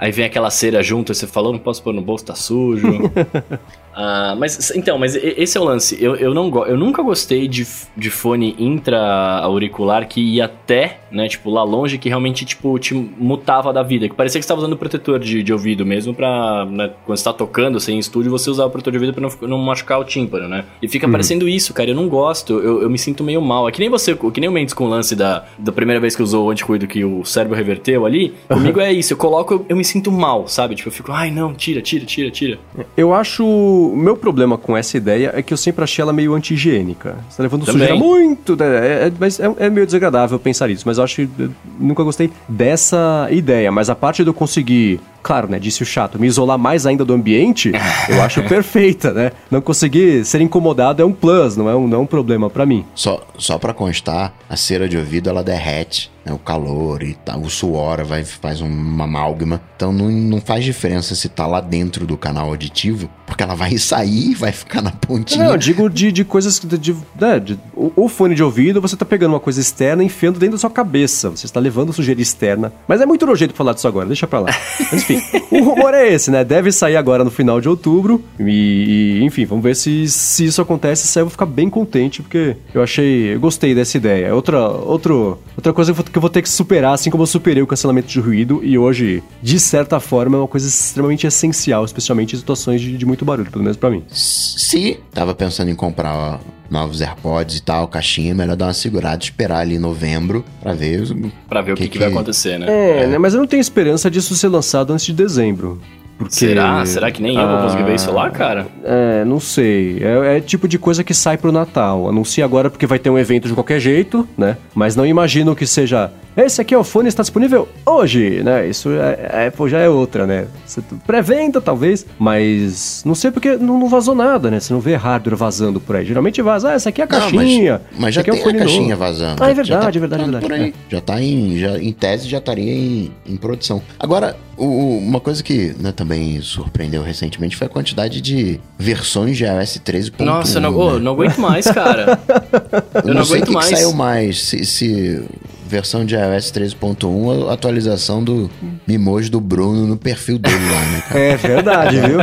Aí vem aquela cera junto, você falou, não posso pôr no bolso, tá sujo. Ah, mas então, mas esse é o lance. Eu, eu, não eu nunca gostei de, de fone intra-auricular que ia até, né, tipo, lá longe, que realmente, tipo, te mutava da vida. Que parecia que você tava usando protetor de, de ouvido mesmo pra, né, quando você tá tocando, assim, em estúdio, você usar o protetor de ouvido pra não, não machucar o tímpano, né? E fica parecendo isso, cara. Eu não gosto, eu, eu me sinto meio mal. É que nem você, que nem o Mendes com o lance da, da primeira vez que usou o anticuido que o cérebro reverteu ali. Comigo é isso, eu coloco, eu, eu me sinto mal, sabe? Tipo, eu fico, ai não, tira, tira, tira, tira. Eu acho. O meu problema com essa ideia é que eu sempre achei ela meio anti-higiênica. Você tá levando Também. sujeira muito. né? É, é- mas é, é meio desagradável pensar isso. Mas eu acho que eu nunca gostei dessa ideia. Mas a parte de eu conseguir. Claro, né? Disse o chato, me isolar mais ainda do ambiente, eu acho perfeita, né? Não conseguir ser incomodado é um plus, não é um, não é um problema pra mim. Só, só para constar, a cera de ouvido ela derrete? O calor e tal, o suor vai, faz uma amálgama. Então não, não faz diferença se tá lá dentro do canal auditivo, porque ela vai sair e vai ficar na pontinha. Não, eu digo de, de coisas. De, de- né, de- o, o fone de ouvido, você tá pegando uma coisa externa e enfiando dentro da sua cabeça. Você está levando sujeira externa. Mas é muito nojento falar disso agora, deixa pra lá. Mas enfim, o rumor é esse, né? Deve sair agora no final de outubro. E, e, enfim, vamos ver se, se isso acontece. Se sair, eu vou ficar bem contente, porque eu achei. Eu gostei dessa ideia. Outra, outro, outra coisa que eu vou- que eu vou ter que superar, assim como eu superei o cancelamento de ruído. E hoje, de certa forma, é uma coisa extremamente essencial, especialmente em situações de, de muito barulho, pelo menos pra mim. Se tava pensando em comprar ó, novos AirPods e tal, caixinha, melhor dar uma segurada, esperar ali novembro pra ver. Pra ver o que, Que que vai acontecer, né? É, né? Mas eu não tenho esperança disso ser lançado antes de dezembro. Porque... Será? Será que nem eu vou conseguir ver isso lá, cara? É, não sei. É, é tipo de coisa que sai pro Natal. Anuncia agora porque vai ter um evento de qualquer jeito, né? Mas não imagino que seja. Esse aqui é o fone está disponível hoje, né? Isso é, é, pô, já é outra, né? Você- Pré-venda, talvez, mas não sei porque não, não vazou nada, né? Você não vê hardware vazando por aí. Geralmente vaza, ah, essa aqui é a Não, mas- caixinha. mas, já esse aqui é o tem a fone caixinha novo. vazando. Ah, é verdade, já tá- é verdade, é tá verdade. Por aí. Já tá em. Já, em tese já estaria em, em produção. Agora, o- uma coisa que né, também surpreendeu recentemente foi a quantidade de versões de iOS 13.1. Nossa, eu não, né? ô, não aguento mais, cara. Eu não sei o aguento que, mais. que saiu mais. Se, se versão de iOS 13.1, a atualização do Mimojo do Bruno no perfil dele lá, né, cara? É verdade, viu?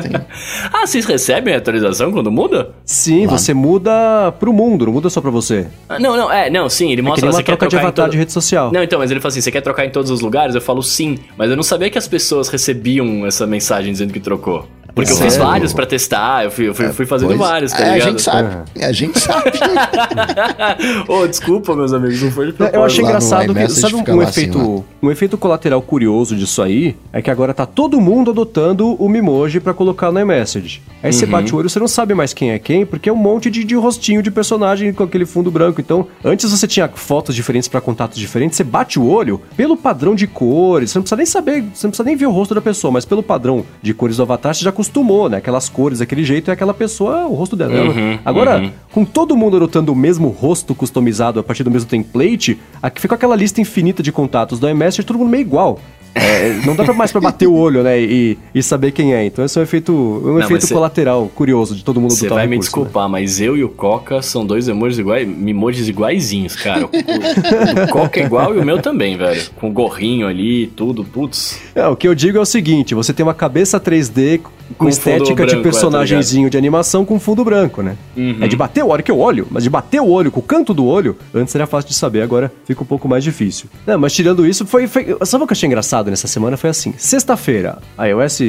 Ah, vocês recebem a atualização quando muda? Sim, você muda pro mundo, não muda só pra você. Ah, não, não, é, não, sim, ele É que mostra nem lá, uma troca de avatar todo- de rede social. Não, então, mas ele fala assim, você quer trocar em todos os lugares? Eu falo sim, mas eu não sabia que as pessoas recebiam essa mensagem dizendo que trocou. Porque eu Sério? fiz vários pra testar, eu fui, eu fui, fui fazendo Pois- vários, tá é, a ligado? gente sabe. A gente sabe. Ô, desculpa, meus amigos, não foi de É, propósito. Eu achei lá engraçado que, sabe um lá efeito, assim, um efeito colateral curioso disso aí? É que agora tá todo mundo adotando o Mimoji pra colocar no iMessage. Aí você bate o olho, você não sabe mais quem é quem, porque é um monte de, de rostinho de personagem com aquele fundo branco. Então, antes você tinha fotos diferentes pra contatos diferentes, você bate o olho pelo padrão de cores, você não precisa nem saber, você não precisa nem ver o rosto da pessoa, mas pelo padrão de cores do avatar, você já acostumou, né? Aquelas cores, daquele jeito, é aquela pessoa, o rosto dela. Uhum, Agora, uhum. com todo mundo adotando o mesmo rosto customizado a partir do mesmo template, aqui fica aquela lista infinita de contatos do iMessage, todo mundo meio igual. É, não dá pra mais pra bater o olho, né, e, e saber quem é. Então esse é um efeito, um mas efeito cê- colateral curioso de todo mundo Você adotar o vai me recurso, né? desculpar, mas eu e o Coca são dois emojis iguais, emojis iguaizinhos, cara. O, o- o Coca é igual e o meu também, velho. Com gorrinho ali, tudo, putz. É, o que eu digo é o seguinte, você tem uma cabeça 3D com estética fundo de branco, é, tá personagemzinho de animação com fundo branco, né? Uhum. É de bater o olho que eu olho, mas de bater o olho com o canto do olho, antes era fácil de saber, agora fica um pouco mais difícil. Não, mas tirando isso, foi, foi... Sabe o que eu achei engraçado nessa semana? Foi assim, sexta-feira, iOS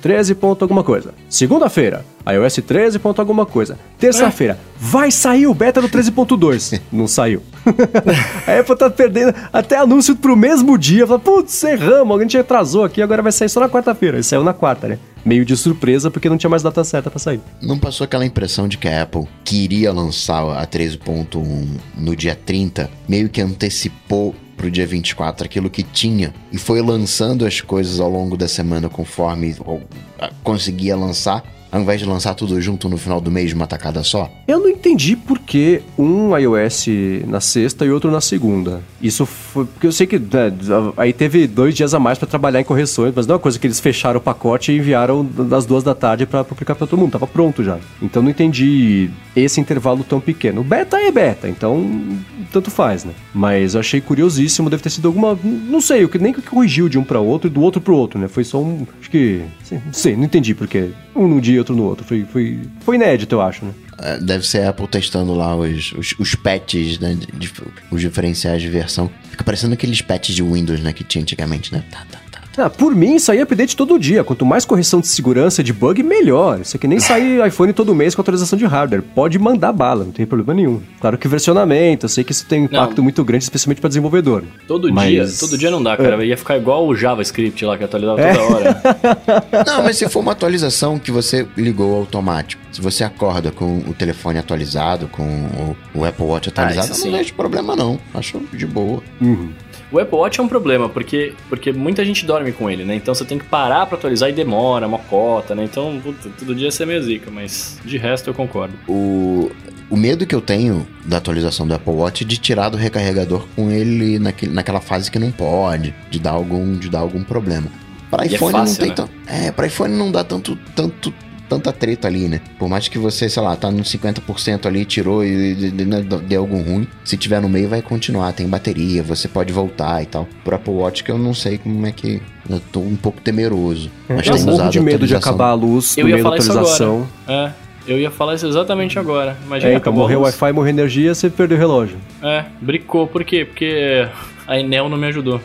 13 ponto alguma coisa. Segunda-feira, iOS 13 ponto alguma coisa. Terça-feira, vai sair o beta do 13.2. Não saiu. a Apple tá perdendo até anúncio pro mesmo dia. Fala, putz, erramos, a gente atrasou aqui, agora vai sair só na quarta-feira. E saiu na quarta, né? Meio de surpresa, porque não tinha mais data certa pra sair. Não passou aquela impressão de que a Apple queria lançar a 13.1 no dia 30, meio que antecipou pro dia 24 aquilo que tinha e foi lançando as coisas ao longo da semana conforme conseguia lançar, ao invés de lançar tudo junto no final do mês de uma tacada só? Eu não entendi por que um iOS na sexta e outro na segunda. Isso foi. Porque eu sei que né, aí teve dois dias a mais pra trabalhar em correções, mas não é uma coisa que eles fecharam o pacote e enviaram das duas da tarde pra publicar pra todo mundo. Tava pronto já. Então não entendi esse intervalo tão pequeno. Beta é beta, então tanto faz, né? Mas eu achei curiosíssimo, deve ter sido alguma. Não sei, o que nem que corrigiu de um pra outro e do outro pro outro, né? Foi só um. Acho que. Não sei, não entendi porque um num dia outro no outro. Foi, foi, foi inédito, eu acho, né? É, Deve ser a Apple testando lá os, os, os patches, né? de- de- os diferenciais de versão. Fica parecendo aqueles patches de Windows, né? Que tinha antigamente, né? Tá, tá. Ah, por mim, isso aí é update todo dia. Quanto mais correção de segurança e de bug, melhor. Isso aqui nem sair iPhone todo mês com atualização de hardware. Pode mandar bala, não tem problema nenhum. Claro que versionamento, eu sei que isso tem um impacto muito grande, especialmente para desenvolvedor. Todo Mas- dia, todo dia não dá, cara. Ia ficar igual o JavaScript lá que atualizava É. toda hora. Não, mas se for uma atualização que você ligou automático, se você acorda com o telefone atualizado, com o, Apple Watch atualizado, Ah, isso eu não vejo problema não. Acho de boa. Uhum. O Apple Watch é um problema, porque, porque muita gente dorme com ele, né? Então você tem que parar pra atualizar e demora, uma cota, né? Então, puta, todo dia você é meio zica, mas de resto eu concordo. O, o medo que eu tenho da atualização do Apple Watch é de tirar do recarregador com ele naquele, naquela fase que não pode, de dar algum, de dar algum problema. Para é iPhone fácil, não tem né? tanto. É, para iPhone não dá tanto, tanto, tanta treta ali, né? Por mais que você, sei lá, tá no 50% ali, tirou e né, deu algum ruim, se tiver no meio vai continuar, tem bateria, você pode voltar e tal. Pro Apple Watch que eu não sei como é que. Eu tô um pouco temeroso. Mas eu morro de medo de acabar a luz Eu no meio da atualização. agora. É, eu ia falar isso exatamente agora. Imagina, É, então morreu o. Wi-Fi, morreu energia, você perdeu o relógio. É, bricou. Por quê? Porque a Enel não me ajudou.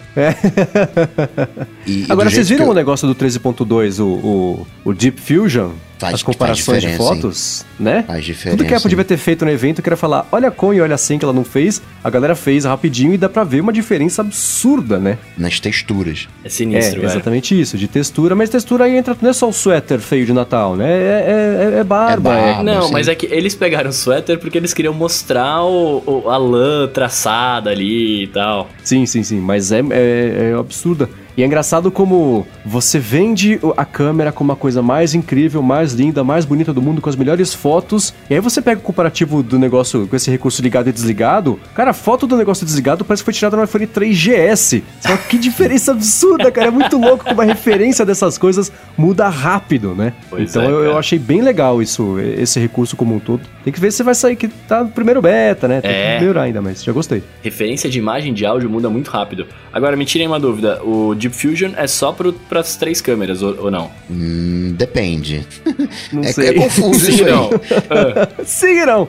E- e Agora, vocês viram que o eu- negócio do 13.2, o, o, o Deep Fusion? Faz- as comparações faz de fotos, né? Faz Tudo diferença. que a Apple devia ter feito no evento, que era falar, olha a com e olha assim que ela não fez, a galera fez rapidinho e dá pra ver uma diferença absurda, né? Nas texturas. É sinistro, é, velho. exatamente isso, de textura, mas textura aí entra, não é só o suéter feio de Natal, né? É, é, é, é barba, É é, barba. Não, sim. mas é que eles pegaram o suéter porque eles queriam mostrar o, o- a lã traçada ali e tal. Sim, sim, sim, mas é, é, é absurda. E é engraçado como você vende a câmera como a coisa mais incrível, mais linda, mais bonita do mundo, com as melhores fotos. E aí você pega o comparativo do negócio com esse recurso ligado e desligado. Cara, a foto do negócio desligado parece que foi tirada no iPhone 3GS. Só que diferença absurda, cara. É muito louco como a referência dessas coisas muda rápido, né? Pois então é, eu, eu achei bem legal isso, esse recurso como um todo. Tem que ver se vai sair que tá no primeiro beta, né? Tem É. que melhorar ainda, mas já gostei. Referência de imagem de áudio muda muito rápido. Agora, me tirem uma dúvida: o Deep Fusion é só para as três câmeras ou, ou não? Hum, depende. Não É, sei. é confuso Sim, isso não. Sim, não.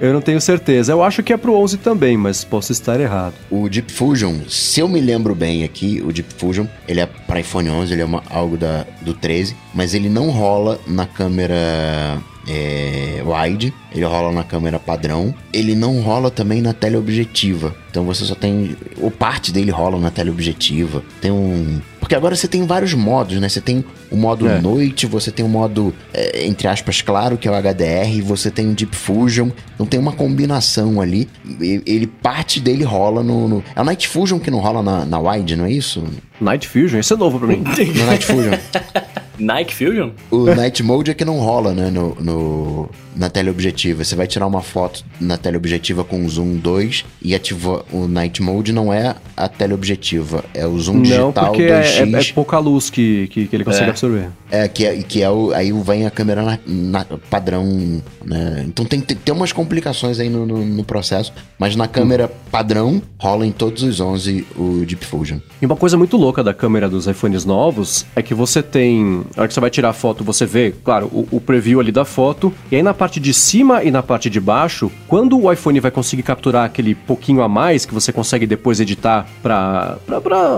Eu não tenho certeza. Eu acho que é pro 11 também, mas posso estar errado. O Deep Fusion, se eu me lembro bem aqui, o Deep Fusion, ele é para iPhone 11, ele é uma, algo da, do 13, mas ele não rola na câmera é, wide, ele rola na câmera padrão, ele não rola também na teleobjetiva. Então você só tem. O parte dele rola na teleobjetiva. Tem um. Porque agora você tem vários modos, né? Você tem o modo é. noite, você tem o modo, é, entre aspas, claro, que é o HDR, você tem o Deep Fusion. Então tem uma combinação ali. Ele parte dele rola no. no... É o Night Fusion que não rola na, na wide, não é isso? Night Fusion? Isso é novo pra mim. no Night Fusion. Nike Fusion? O Night Mode é que não rola, né, no, no, na teleobjetiva. Você vai tirar uma foto na teleobjetiva com zoom 2 e ativar o Night Mode não é a teleobjetiva, é o zoom digital não, porque 2x. É, é, é pouca luz que, que, que ele consegue é. absorver. É, que é, que é o, aí vem a câmera na, na padrão, né? Então tem, tem, umas complicações aí no, no, no, processo, mas na câmera padrão rola em todos os 11 o Deep Fusion. E uma coisa muito louca da câmera dos iPhones novos é que você tem na hora que você vai tirar a foto, você vê, claro, o, o, preview ali da foto. E aí na parte de cima e na parte de baixo, quando o iPhone vai conseguir capturar aquele pouquinho a mais que você consegue depois editar para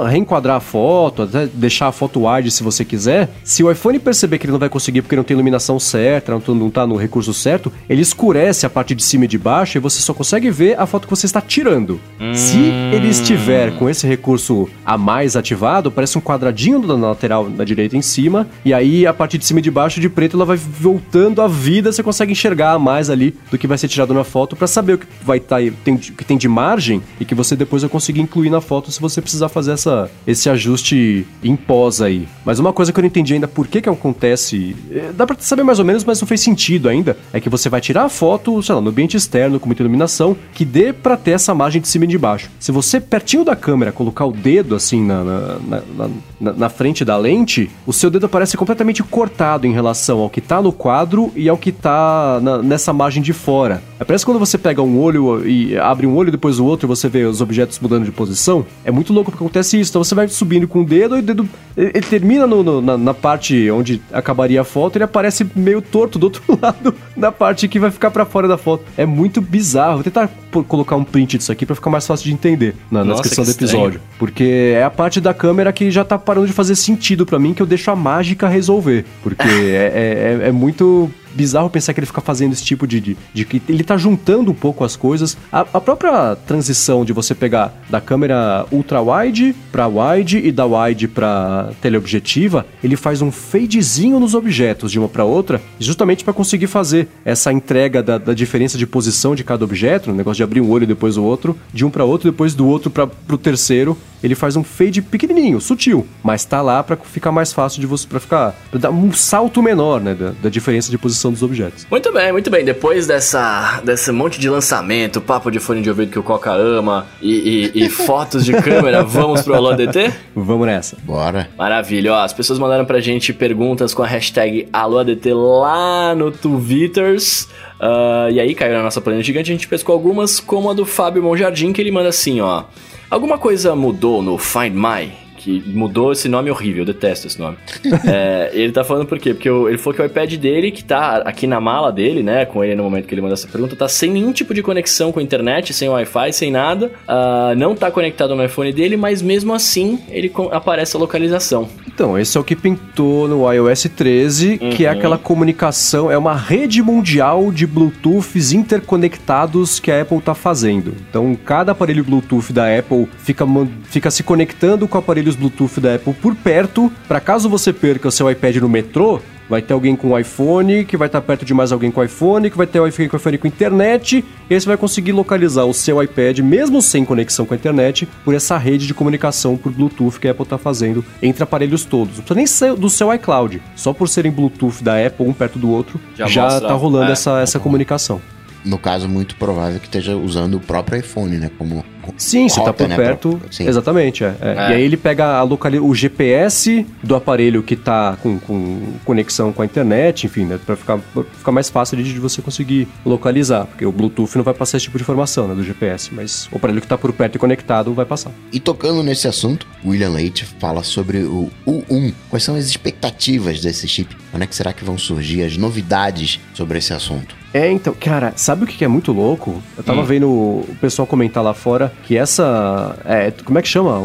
reenquadrar a foto, até deixar a foto wide se você quiser, se o iPhone perceber que ele não vai conseguir porque não tem iluminação certa, não, não tá no recurso certo, ele escurece a parte de cima e de baixo e você só consegue ver a foto que você está tirando. Hum. Se ele estiver com esse recurso a mais ativado, parece um quadradinho na lateral da direita em cima e aí a parte de cima e de baixo de preto ela vai voltando à vida, você consegue enxergar mais ali do que vai ser tirado na foto para saber o que vai estar tá, tem, que tem de margem e que você depois vai conseguir incluir na foto se você precisar fazer essa, esse ajuste em pós aí. Mas uma coisa que eu não entendi ainda por que que acontece, é, dá para saber mais ou menos, mas não fez sentido ainda, é que você vai tirar a foto, sei lá, no ambiente externo com muita iluminação, que dê para ter essa margem de cima e de baixo. Se você pertinho da câmera colocar o dedo assim na, na, na, na frente da lente, o seu dedo aparece parece completamente cortado em relação ao que tá no quadro e ao que tá na, nessa margem de fora. É, parece quando você pega um olho e abre um olho e depois o outro e você vê os objetos mudando de posição. É muito louco porque acontece isso. Então você vai subindo com o dedo e o dedo ele termina no, no, na, na, parte onde acabaria a foto, ele aparece meio torto do outro lado da parte que vai ficar para fora da foto. É muito bizarro. Vou tentar colocar um print disso aqui para ficar mais fácil de entender na, na descrição do episódio. Estranho. Porque é a parte da câmera que já tá parando de fazer sentido para mim, que eu deixo a mágica resolver. Porque é, é, é, é muito bizarro pensar que ele fica fazendo esse tipo de, de, de que ele tá juntando um pouco as coisas. A, a, própria transição de você pegar da câmera ultra wide para wide e da wide para teleobjetiva, ele faz um fadezinho nos objetos de uma para outra, justamente para conseguir fazer essa entrega da, da, diferença de posição de cada objeto, o negócio de abrir um olho depois o outro, de um para outro, depois do outro para o terceiro, ele faz um fade pequenininho, sutil, mas tá lá para ficar mais fácil de você para ficar pra dar um salto menor, né, da, da, diferença de posição dos objetos. Muito bem, muito bem. Depois dessa desse monte de lançamento, papo de fone de ouvido que o Coca ama e, e, e fotos de câmera, vamos pro Alô DT? Vamos nessa. Bora. Maravilha. Ó, as pessoas mandaram pra gente perguntas com a hashtag AlôADT lá no Twitters. Uh, e aí caiu na nossa planeta gigante, a gente pescou algumas, como a do Fábio Monjardim, que ele manda assim, ó. Alguma coisa mudou no Find My? Que mudou esse nome horrível, eu detesto esse nome. é, ele tá falando por quê? Porque ele falou que o iPad dele, que tá aqui na mala dele, né, com ele no momento que ele manda essa pergunta, tá sem nenhum tipo de conexão com a internet, sem Wi-Fi, sem nada, uh, não tá conectado no iPhone dele, mas mesmo assim ele aparece a localização. Então, esse é o que pintou no iOS 13, uhum. que é uhum. aquela comunicação, é uma rede mundial de Bluetooths interconectados que a Apple tá fazendo. Então, cada aparelho Bluetooth da Apple fica, fica se conectando com aparelhos aparelhos Bluetooth da Apple por perto, para caso você perca o seu iPad no metrô, vai ter alguém com iPhone, que vai estar perto de mais alguém com iPhone, que vai ter alguém com iPhone com internet, e aí você vai conseguir localizar o seu iPad, mesmo sem conexão com a internet, por essa rede de comunicação por Bluetooth que a Apple está fazendo entre aparelhos todos. Não precisa nem ser do seu iCloud, só por serem Bluetooth da Apple um perto do outro, já, está rolando é, essa, essa comunicação no caso, muito provável que esteja usando o próprio iPhone, né? Como Sim, se tá por né, perto. Pra... Exatamente, é, é. É. E aí ele pega a local... o GPS do aparelho que tá com, com conexão com a internet, enfim, né? Pra ficar, pra ficar mais fácil de, de você conseguir localizar. Porque o Bluetooth não vai passar esse tipo de informação, né? Do GPS. Mas o aparelho que tá por perto e conectado vai passar. E tocando nesse assunto, William Leite fala sobre o U1. Quais são as expectativas desse chip? Quando é que será que vão surgir as novidades sobre esse assunto? É, então, cara, sabe o que é muito louco? Eu tava hum. vendo o pessoal comentar lá fora que essa. É, como é que chama?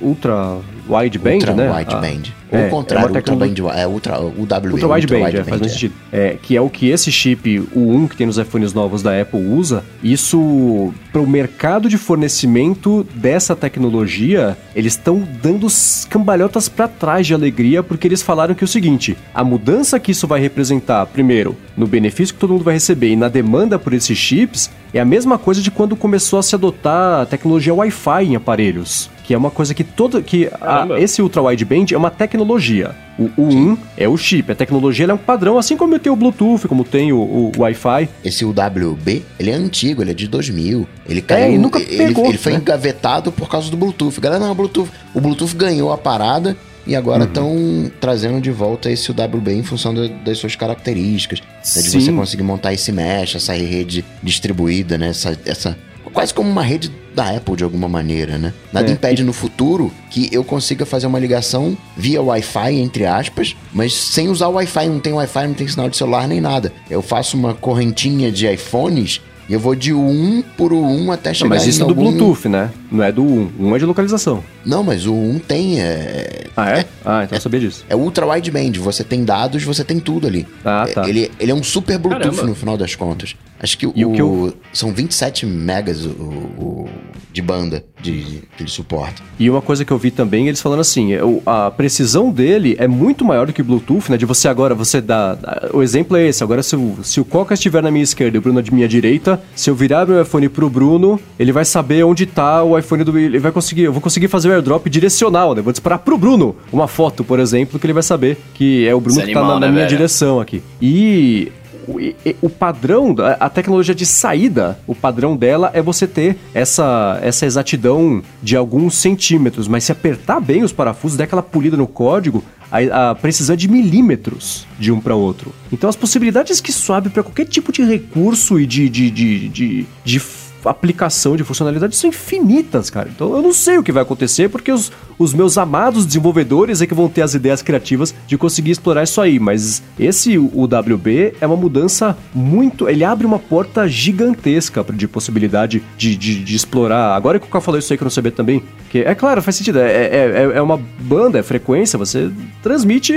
Ultra wideband, ultra né? Wideband. Ah, Ou o contrário, é ultra band, é ultra, o WB. Ultra wideband, wide é, faz é. sentido. É, que é o que esse chip, o 1 que tem nos iPhones novos da Apple usa. Isso, para o mercado de fornecimento dessa tecnologia, eles estão dando cambalhotas para trás de alegria, porque eles falaram que é o seguinte: a mudança que isso vai representar, primeiro, no benefício que todo mundo vai receber e na demanda por esses chips, é a mesma coisa de quando começou a se adotar a tecnologia Wi-Fi em aparelhos que é uma coisa que todo que a, esse ultra wideband é uma tecnologia. O, o 1 é o chip, a tecnologia é um padrão, assim como tem o Bluetooth, como tem o, o Wi-Fi. Esse UWB, ele é antigo, ele é de 2000. Ele caiu, é, nunca pegou, ele, ele foi né? engavetado por causa do Bluetooth. Galera, não, o Bluetooth, o Bluetooth ganhou a parada e agora estão uhum. trazendo de volta esse UWB em função de, das suas características. Né, de você conseguir montar esse mesh, essa rede distribuída, né? Essa, essa quase como uma rede da Apple de alguma maneira, né? Nada é. impede no futuro que eu consiga fazer uma ligação via Wi-Fi, entre aspas, mas sem usar o Wi-Fi, não tem Wi-Fi, não tem sinal de celular nem nada. Eu faço uma correntinha de iPhones e eu vou de 1 por 1 até chegar não, Mas isso é do Bluetooth, né? Não é do 1. 1 é de localização. Não, mas o 1 tem. É... Ah, é? Ah, então é, eu sabia disso. É ultra wideband. Você tem dados, você tem tudo ali. Ah, tá. Ele, ele é um super Bluetooth Caramba. no final das contas. Acho que, e o, o que eu... são 27 megas o, o de banda de, que ele suporta. E uma coisa que eu vi também, eles falando assim, é, a precisão dele é muito maior do que o Bluetooth, né? De você agora, você dá. O exemplo é esse. Agora, se o, se o Coca estiver na minha esquerda e o Bruno de minha direita, se eu virar meu iPhone pro Bruno, ele vai saber onde tá o iPhone do. Ele vai conseguir. Eu vou conseguir fazer o airdrop direcional, né? Vou disparar pro Bruno uma foto, por exemplo, que ele vai saber que é o Bruno que animal, tá na, na né, minha velho? direção aqui. E o, o padrão, a tecnologia de saída, o padrão dela é você ter essa, essa exatidão de alguns centímetros, mas se apertar bem os parafusos, der aquela polida no código, a, a precisão é de milímetros de um para outro. Então as possibilidades que isso abre para qualquer tipo de recurso e de, de, de, de, de aplicação de funcionalidades são infinitas, cara. Então eu não sei o que vai acontecer, porque os, os meus amados desenvolvedores é que vão ter as ideias criativas de conseguir explorar isso aí. Mas esse UWB é uma mudança muito. Ele abre uma porta gigantesca de possibilidade de, de, de explorar. Agora que o Carl falou isso aí que eu não sabia também, que é claro, faz sentido. É, é, é, é uma banda, é frequência, você transmite.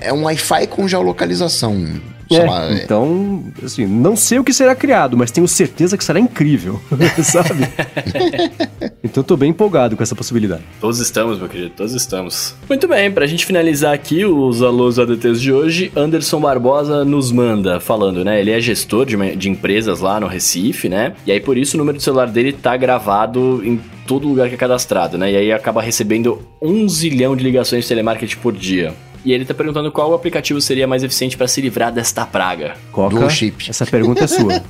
É um Wi-Fi com geolocalização. É, lá, é. então, assim, não sei o que será criado, mas tenho certeza que será incrível, sabe? então tô bem empolgado com essa possibilidade. Todos estamos, meu querido, todos estamos. Muito bem, pra gente finalizar aqui os alôs ADTs de hoje, Anderson Barbosa nos manda, falando, né? Ele é gestor de, de empresas lá no Recife, né? E aí por isso o número do celular dele tá gravado em todo lugar que é cadastrado, né? E aí acaba recebendo um zilhão de ligações de telemarketing por dia. E ele tá perguntando qual aplicativo seria mais eficiente para se livrar desta praga. Coca, Dual chip. Essa pergunta é sua.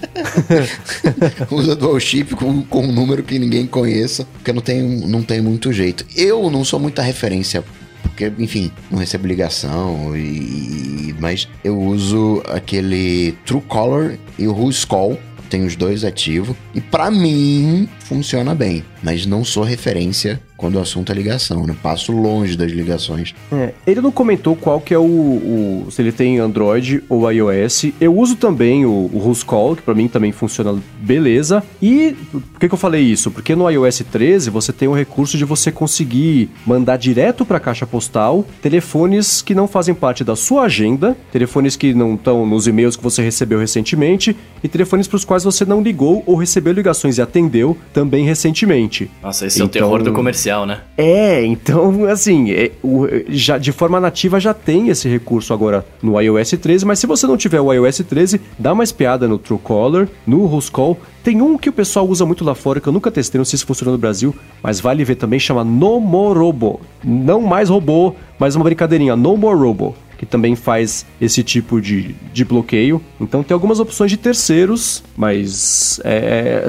Usa Dual chip com, com um número que ninguém conheça, porque não tem, não tem muito jeito. Eu não sou muita referência porque, enfim, não recebo ligação e, mas eu uso aquele Truecaller e o Who's Call, tem os dois ativos e para mim funciona bem, mas não sou referência quando o assunto é ligação, né? Passo longe das ligações. É, ele não comentou qual que é o, o, se ele tem Android ou iOS. Eu uso também o, o Call, que para mim também funciona beleza. E por que, que eu falei isso? Porque no iOS 13 você tem o recurso de você conseguir mandar direto para a caixa postal telefones que não fazem parte da sua agenda, telefones que não estão nos e-mails que você recebeu recentemente e telefones para os quais você não ligou ou recebeu ligações e atendeu também recentemente. Nossa, esse então, é o terror do comercial né? É, então, assim, é, o, já, de forma nativa já tem esse recurso agora no iOS 13, mas se você não tiver o iOS 13, dá uma espiada no Truecaller, no Ruscall. Tem um que o pessoal usa muito lá fora, que eu nunca testei, não sei se funciona no Brasil, mas vale ver também, chama Nomorobo. Não mais robô, mas uma brincadeirinha, Nomorobo que também faz esse tipo de, de bloqueio. Então tem algumas opções de terceiros, mas é, é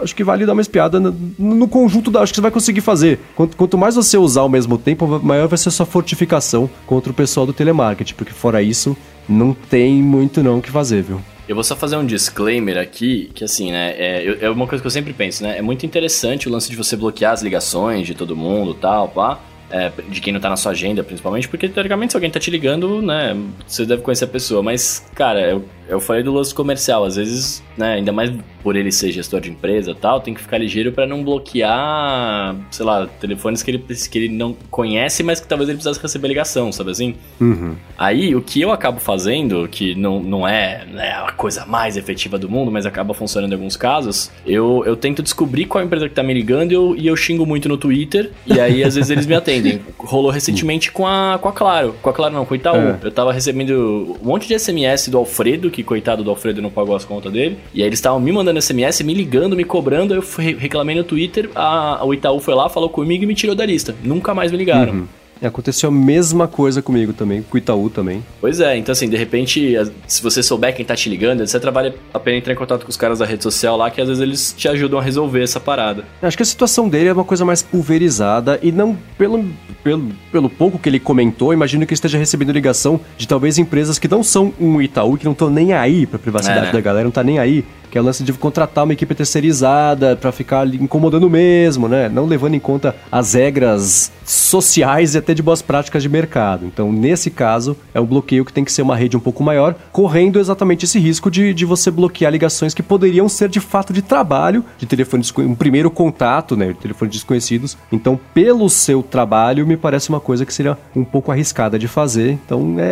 acho que vale dar uma espiada no, no, conjunto da. Acho que você vai conseguir fazer. Quanto, quanto mais você usar ao mesmo tempo, maior vai ser a sua fortificação contra o pessoal do telemarketing, porque fora isso, não tem muito não o que fazer, viu? Eu vou só fazer um disclaimer aqui, que assim, né, é, é uma coisa que eu sempre penso, né, é muito interessante o lance de você bloquear as ligações de todo mundo tal, pá, é, de quem não tá na sua agenda, principalmente, porque teoricamente se alguém tá te ligando, né, você deve conhecer a pessoa, mas, cara, eu eu falei do lance comercial, às vezes, né, ainda mais por ele ser gestor de empresa e tal, tem que ficar ligeiro para não bloquear, sei lá, telefones que ele, que ele não conhece, mas que talvez ele precisasse receber ligação, sabe assim? Uhum. Aí, o que eu acabo fazendo, que não, não é né, a coisa mais efetiva do mundo, mas acaba funcionando em alguns casos, eu, eu tento descobrir qual empresa que tá me ligando e eu, e eu xingo muito no Twitter, e aí às vezes eles me atendem. Rolou recentemente com a, com a Claro, com a Claro não, com o Itaú. É. Eu tava recebendo um monte de SMS do Alfredo, que coitado do Alfredo não pagou as contas dele, e aí eles estavam me mandando SMS, me ligando, me cobrando, eu reclamei no Twitter, a, o Itaú foi lá, falou comigo e me tirou da lista. Nunca mais me ligaram. Uhum. Aconteceu a mesma coisa comigo também, com o Itaú também. Pois é, então assim, de repente, se você souber quem tá te ligando, etc, vale a pena entrar em contato com os caras da rede social lá, que às vezes eles te ajudam a resolver essa parada. Acho que a situação dele é uma coisa mais pulverizada e não pelo, pelo, pelo pouco que ele comentou, imagino que esteja recebendo ligação de talvez empresas que não são um Itaú, que não estão nem aí pra privacidade É, né? da galera, não tá nem aí. Que é o lance de contratar uma equipe terceirizada pra ficar ali incomodando mesmo, né? Não levando em conta as regras sociais e até de boas práticas de mercado. Então, nesse caso, é um bloqueio que tem que ser uma rede um pouco maior, correndo exatamente esse risco de, de você bloquear ligações que poderiam ser de fato de trabalho, de telefone desconhecido, um primeiro contato, né? De telefones desconhecidos. Então, pelo seu trabalho, me parece uma coisa que seria um pouco arriscada de fazer. Então, é,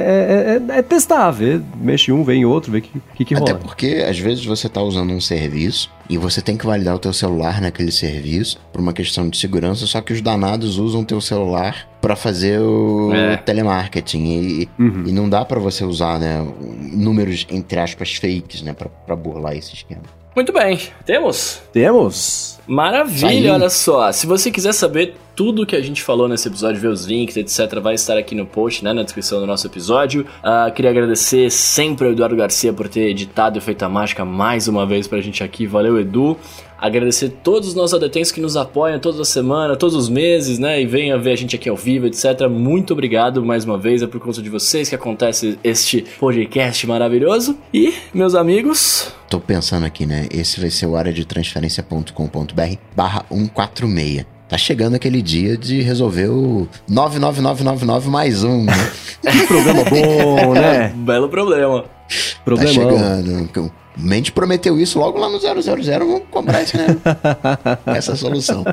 é, é- é testar, ver, mexe um, vem outro, ver o que, que, que Até rola. porque, às vezes, você tá usando um serviço e você tem que validar o teu celular naquele serviço por uma questão de segurança, só que os danados usam o teu celular pra fazer o É. telemarketing e, Uhum. e não dá pra você usar, né, números, entre aspas, fakes, né, pra burlar esse esquema. Muito bem, temos? Temos? Maravilha, olha só. Se você quiser saber tudo que a gente falou nesse episódio, ver os links, etc., vai estar aqui no post, né, na descrição do nosso episódio. Ah, queria agradecer sempre ao Eduardo Garcia por ter editado e feito a mágica mais uma vez pra gente aqui. Valeu, Edu. Agradecer todos os nossos adetentos que nos apoiam toda semana, todos os meses, né? E venham ver a gente aqui ao vivo, etc. Muito obrigado mais uma vez. É por conta de vocês que acontece este podcast maravilhoso. E, meus amigos, Tô pensando aqui, né, esse vai ser o área de transferência.com.br barra 146. Tá chegando aquele dia de resolver o 99999 mais um, né? Que programa bom, né? belo problema. Tá Problemão. chegando. O Mendes prometeu isso logo lá no 000, vamos cobrar esse, né? Essa solução.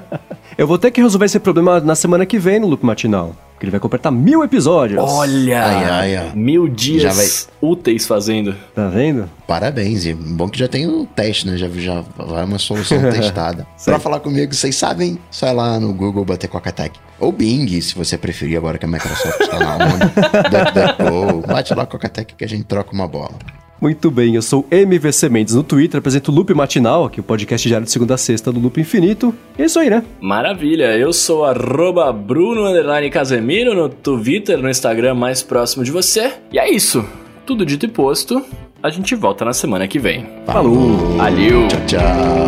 Eu vou ter que resolver esse problema na semana que vem no Loop Matinal. Porque ele vai completar mil episódios. Olha! Ai, ai, ai. Mil dias Já vai- úteis fazendo. Tá vendo? Parabéns, e bom que já tem o teste, né? Já, já vai uma solução testada. Pra falar comigo, vocês sabem, só ir lá no Google bater Coca-Tech. Ou Bing, se você preferir, agora que a Microsoft está na onda. Bate lá Coca-Tech que a gente troca uma bola. Muito bem, eu sou MVC Mendes no Twitter, apresento o Loop Matinal, aqui o podcast diário de segunda a sexta do Loop Infinito. E é isso aí, né? Maravilha, eu sou arroba Bruno underline Casemiro no Twitter, no Instagram mais próximo de você. E é isso. Tudo dito e posto. A gente volta na semana que vem. Falou. Valeu! Tchau, tchau.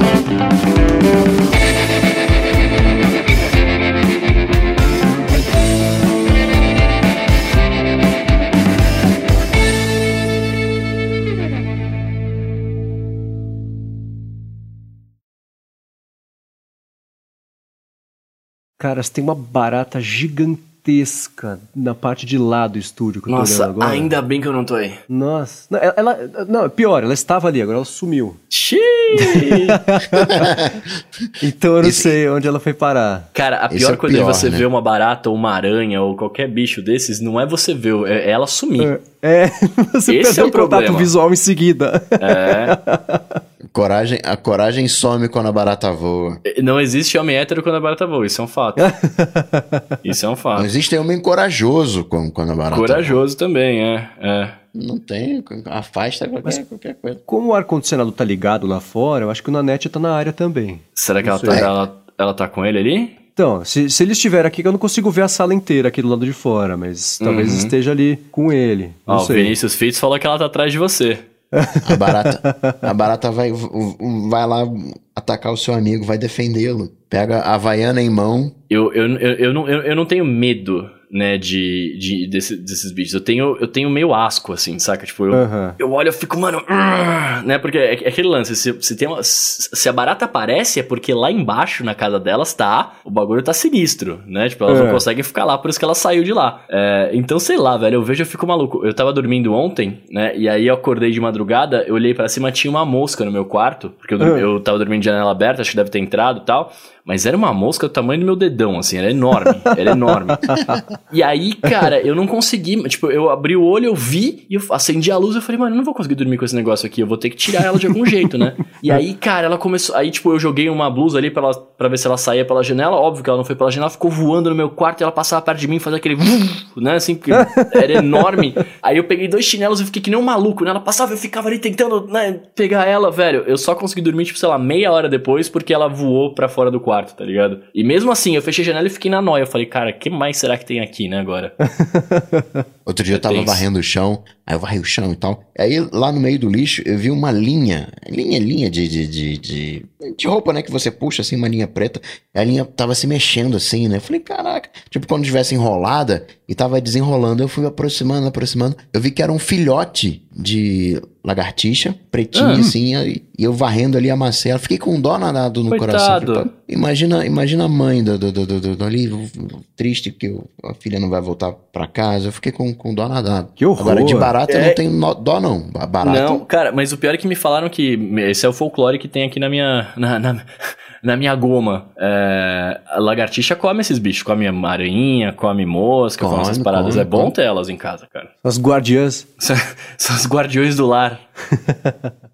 Cara, você tem uma barata gigantesca na parte de lá do estúdio que eu tô Nossa, olhando agora. ainda bem que eu não tô aí. Nossa. Não, ela, ela- não, pior, ela estava ali, agora ela sumiu. Xiii! Então eu não Esse- sei onde ela foi parar. Cara, a Esse pior é coisa pior, de você né? ver uma barata ou uma aranha ou qualquer bicho desses não é você ver, é ela sumir. É, você Esse perdeu é o o contato problema. visual em seguida. É. Coragem, a coragem some quando a barata voa. Não existe homem hétero quando a barata voa, isso é um fato. Isso é um Não fato. existe homem corajoso quando, quando a barata Corajoso também, é. é. voa. Não tem, afasta qualquer, qualquer coisa. Como o ar-condicionado tá ligado lá fora, eu acho que o Nanete tá na área também. Será que ela Não tá, ela, ela tá com ele ali? Então, se, se ele estiver aqui, eu não consigo ver a sala inteira aqui do lado de fora, mas talvez Uhum. esteja ali com ele. Não Ó, o sei. Vinícius Fitz falou que ela tá atrás de você. A barata, a barata vai, vai lá atacar o seu amigo, vai defendê-lo. Pega a Havaiana em mão. Eu, eu, eu, eu, não, eu, eu não tenho medo né, de, de desse, desses bichos. Eu tenho, eu tenho meio asco, assim, saca? Tipo, eu, uhum. eu olho e fico, mano, uh, né? Porque é, é, aquele lance, se, se, tem uma, se a barata aparece é porque lá embaixo, na casa delas, tá, o bagulho tá sinistro, né? Tipo, elas não é. conseguem ficar lá, por isso que ela saiu de lá. É, então, sei lá, velho, eu vejo eu fico maluco. Eu tava dormindo ontem, né, e aí eu acordei de madrugada, eu olhei para cima, tinha uma mosca no meu quarto, porque eu, uhum. eu tava dormindo de janela aberta, acho que deve ter entrado e tal. Mas era uma mosca do tamanho do meu dedão, assim, era enorme, era enorme. e aí, cara, eu não consegui, tipo, eu abri o olho, eu vi, e eu acendi a luz, eu falei, mano, eu não vou conseguir dormir com esse negócio aqui, eu vou ter que tirar ela de algum jeito, né? E aí, cara, ela começou, aí, tipo, eu joguei uma blusa ali pra, ela, pra ver se ela saía pela janela, óbvio que ela não foi pela janela, ficou voando no meu quarto, e ela passava perto de mim, fazia aquele, né, assim, porque era enorme. Aí eu peguei dois chinelos e fiquei que nem um maluco, né? Ela passava, eu ficava ali tentando, né, pegar ela, velho. Eu só consegui dormir, tipo, sei lá, meia hora depois, porque ela voou pra fora do quarto quarto, tá ligado? E mesmo assim, eu fechei a janela e fiquei na noia. Eu falei, cara, que mais será que tem aqui, né, agora? Outro dia eu tava varrendo o chão, aí eu varrei o chão e tal. Aí lá no meio do lixo eu vi uma linha, linha, linha de, de, de, de, de roupa, né? Que você puxa assim, uma linha preta. A linha tava se mexendo assim, né? Eu falei, caraca, tipo quando tivesse enrolada e tava desenrolando. Eu fui aproximando, aproximando. Eu vi que era um filhote de lagartixa, pretinha ah. assim, e eu varrendo ali a macela. Fiquei com dó danado no Coitado. coração. imagina, imagina a mãe do, do, do, do, do ali, triste que a filha não vai voltar para casa. Eu fiquei com, com dó nadado. Que horror. Agora, de barata é... eu não tenho dó, não. Barata... Não, cara, mas o pior é que me falaram que esse é o folclore que tem aqui na minha... Na, na, na minha goma. É, a lagartixa come esses bichos, come aranha, come mosca, come, come essas paradas. Come, é bom come. ter elas em casa, cara. As guardiãs. São as guardiões do lar.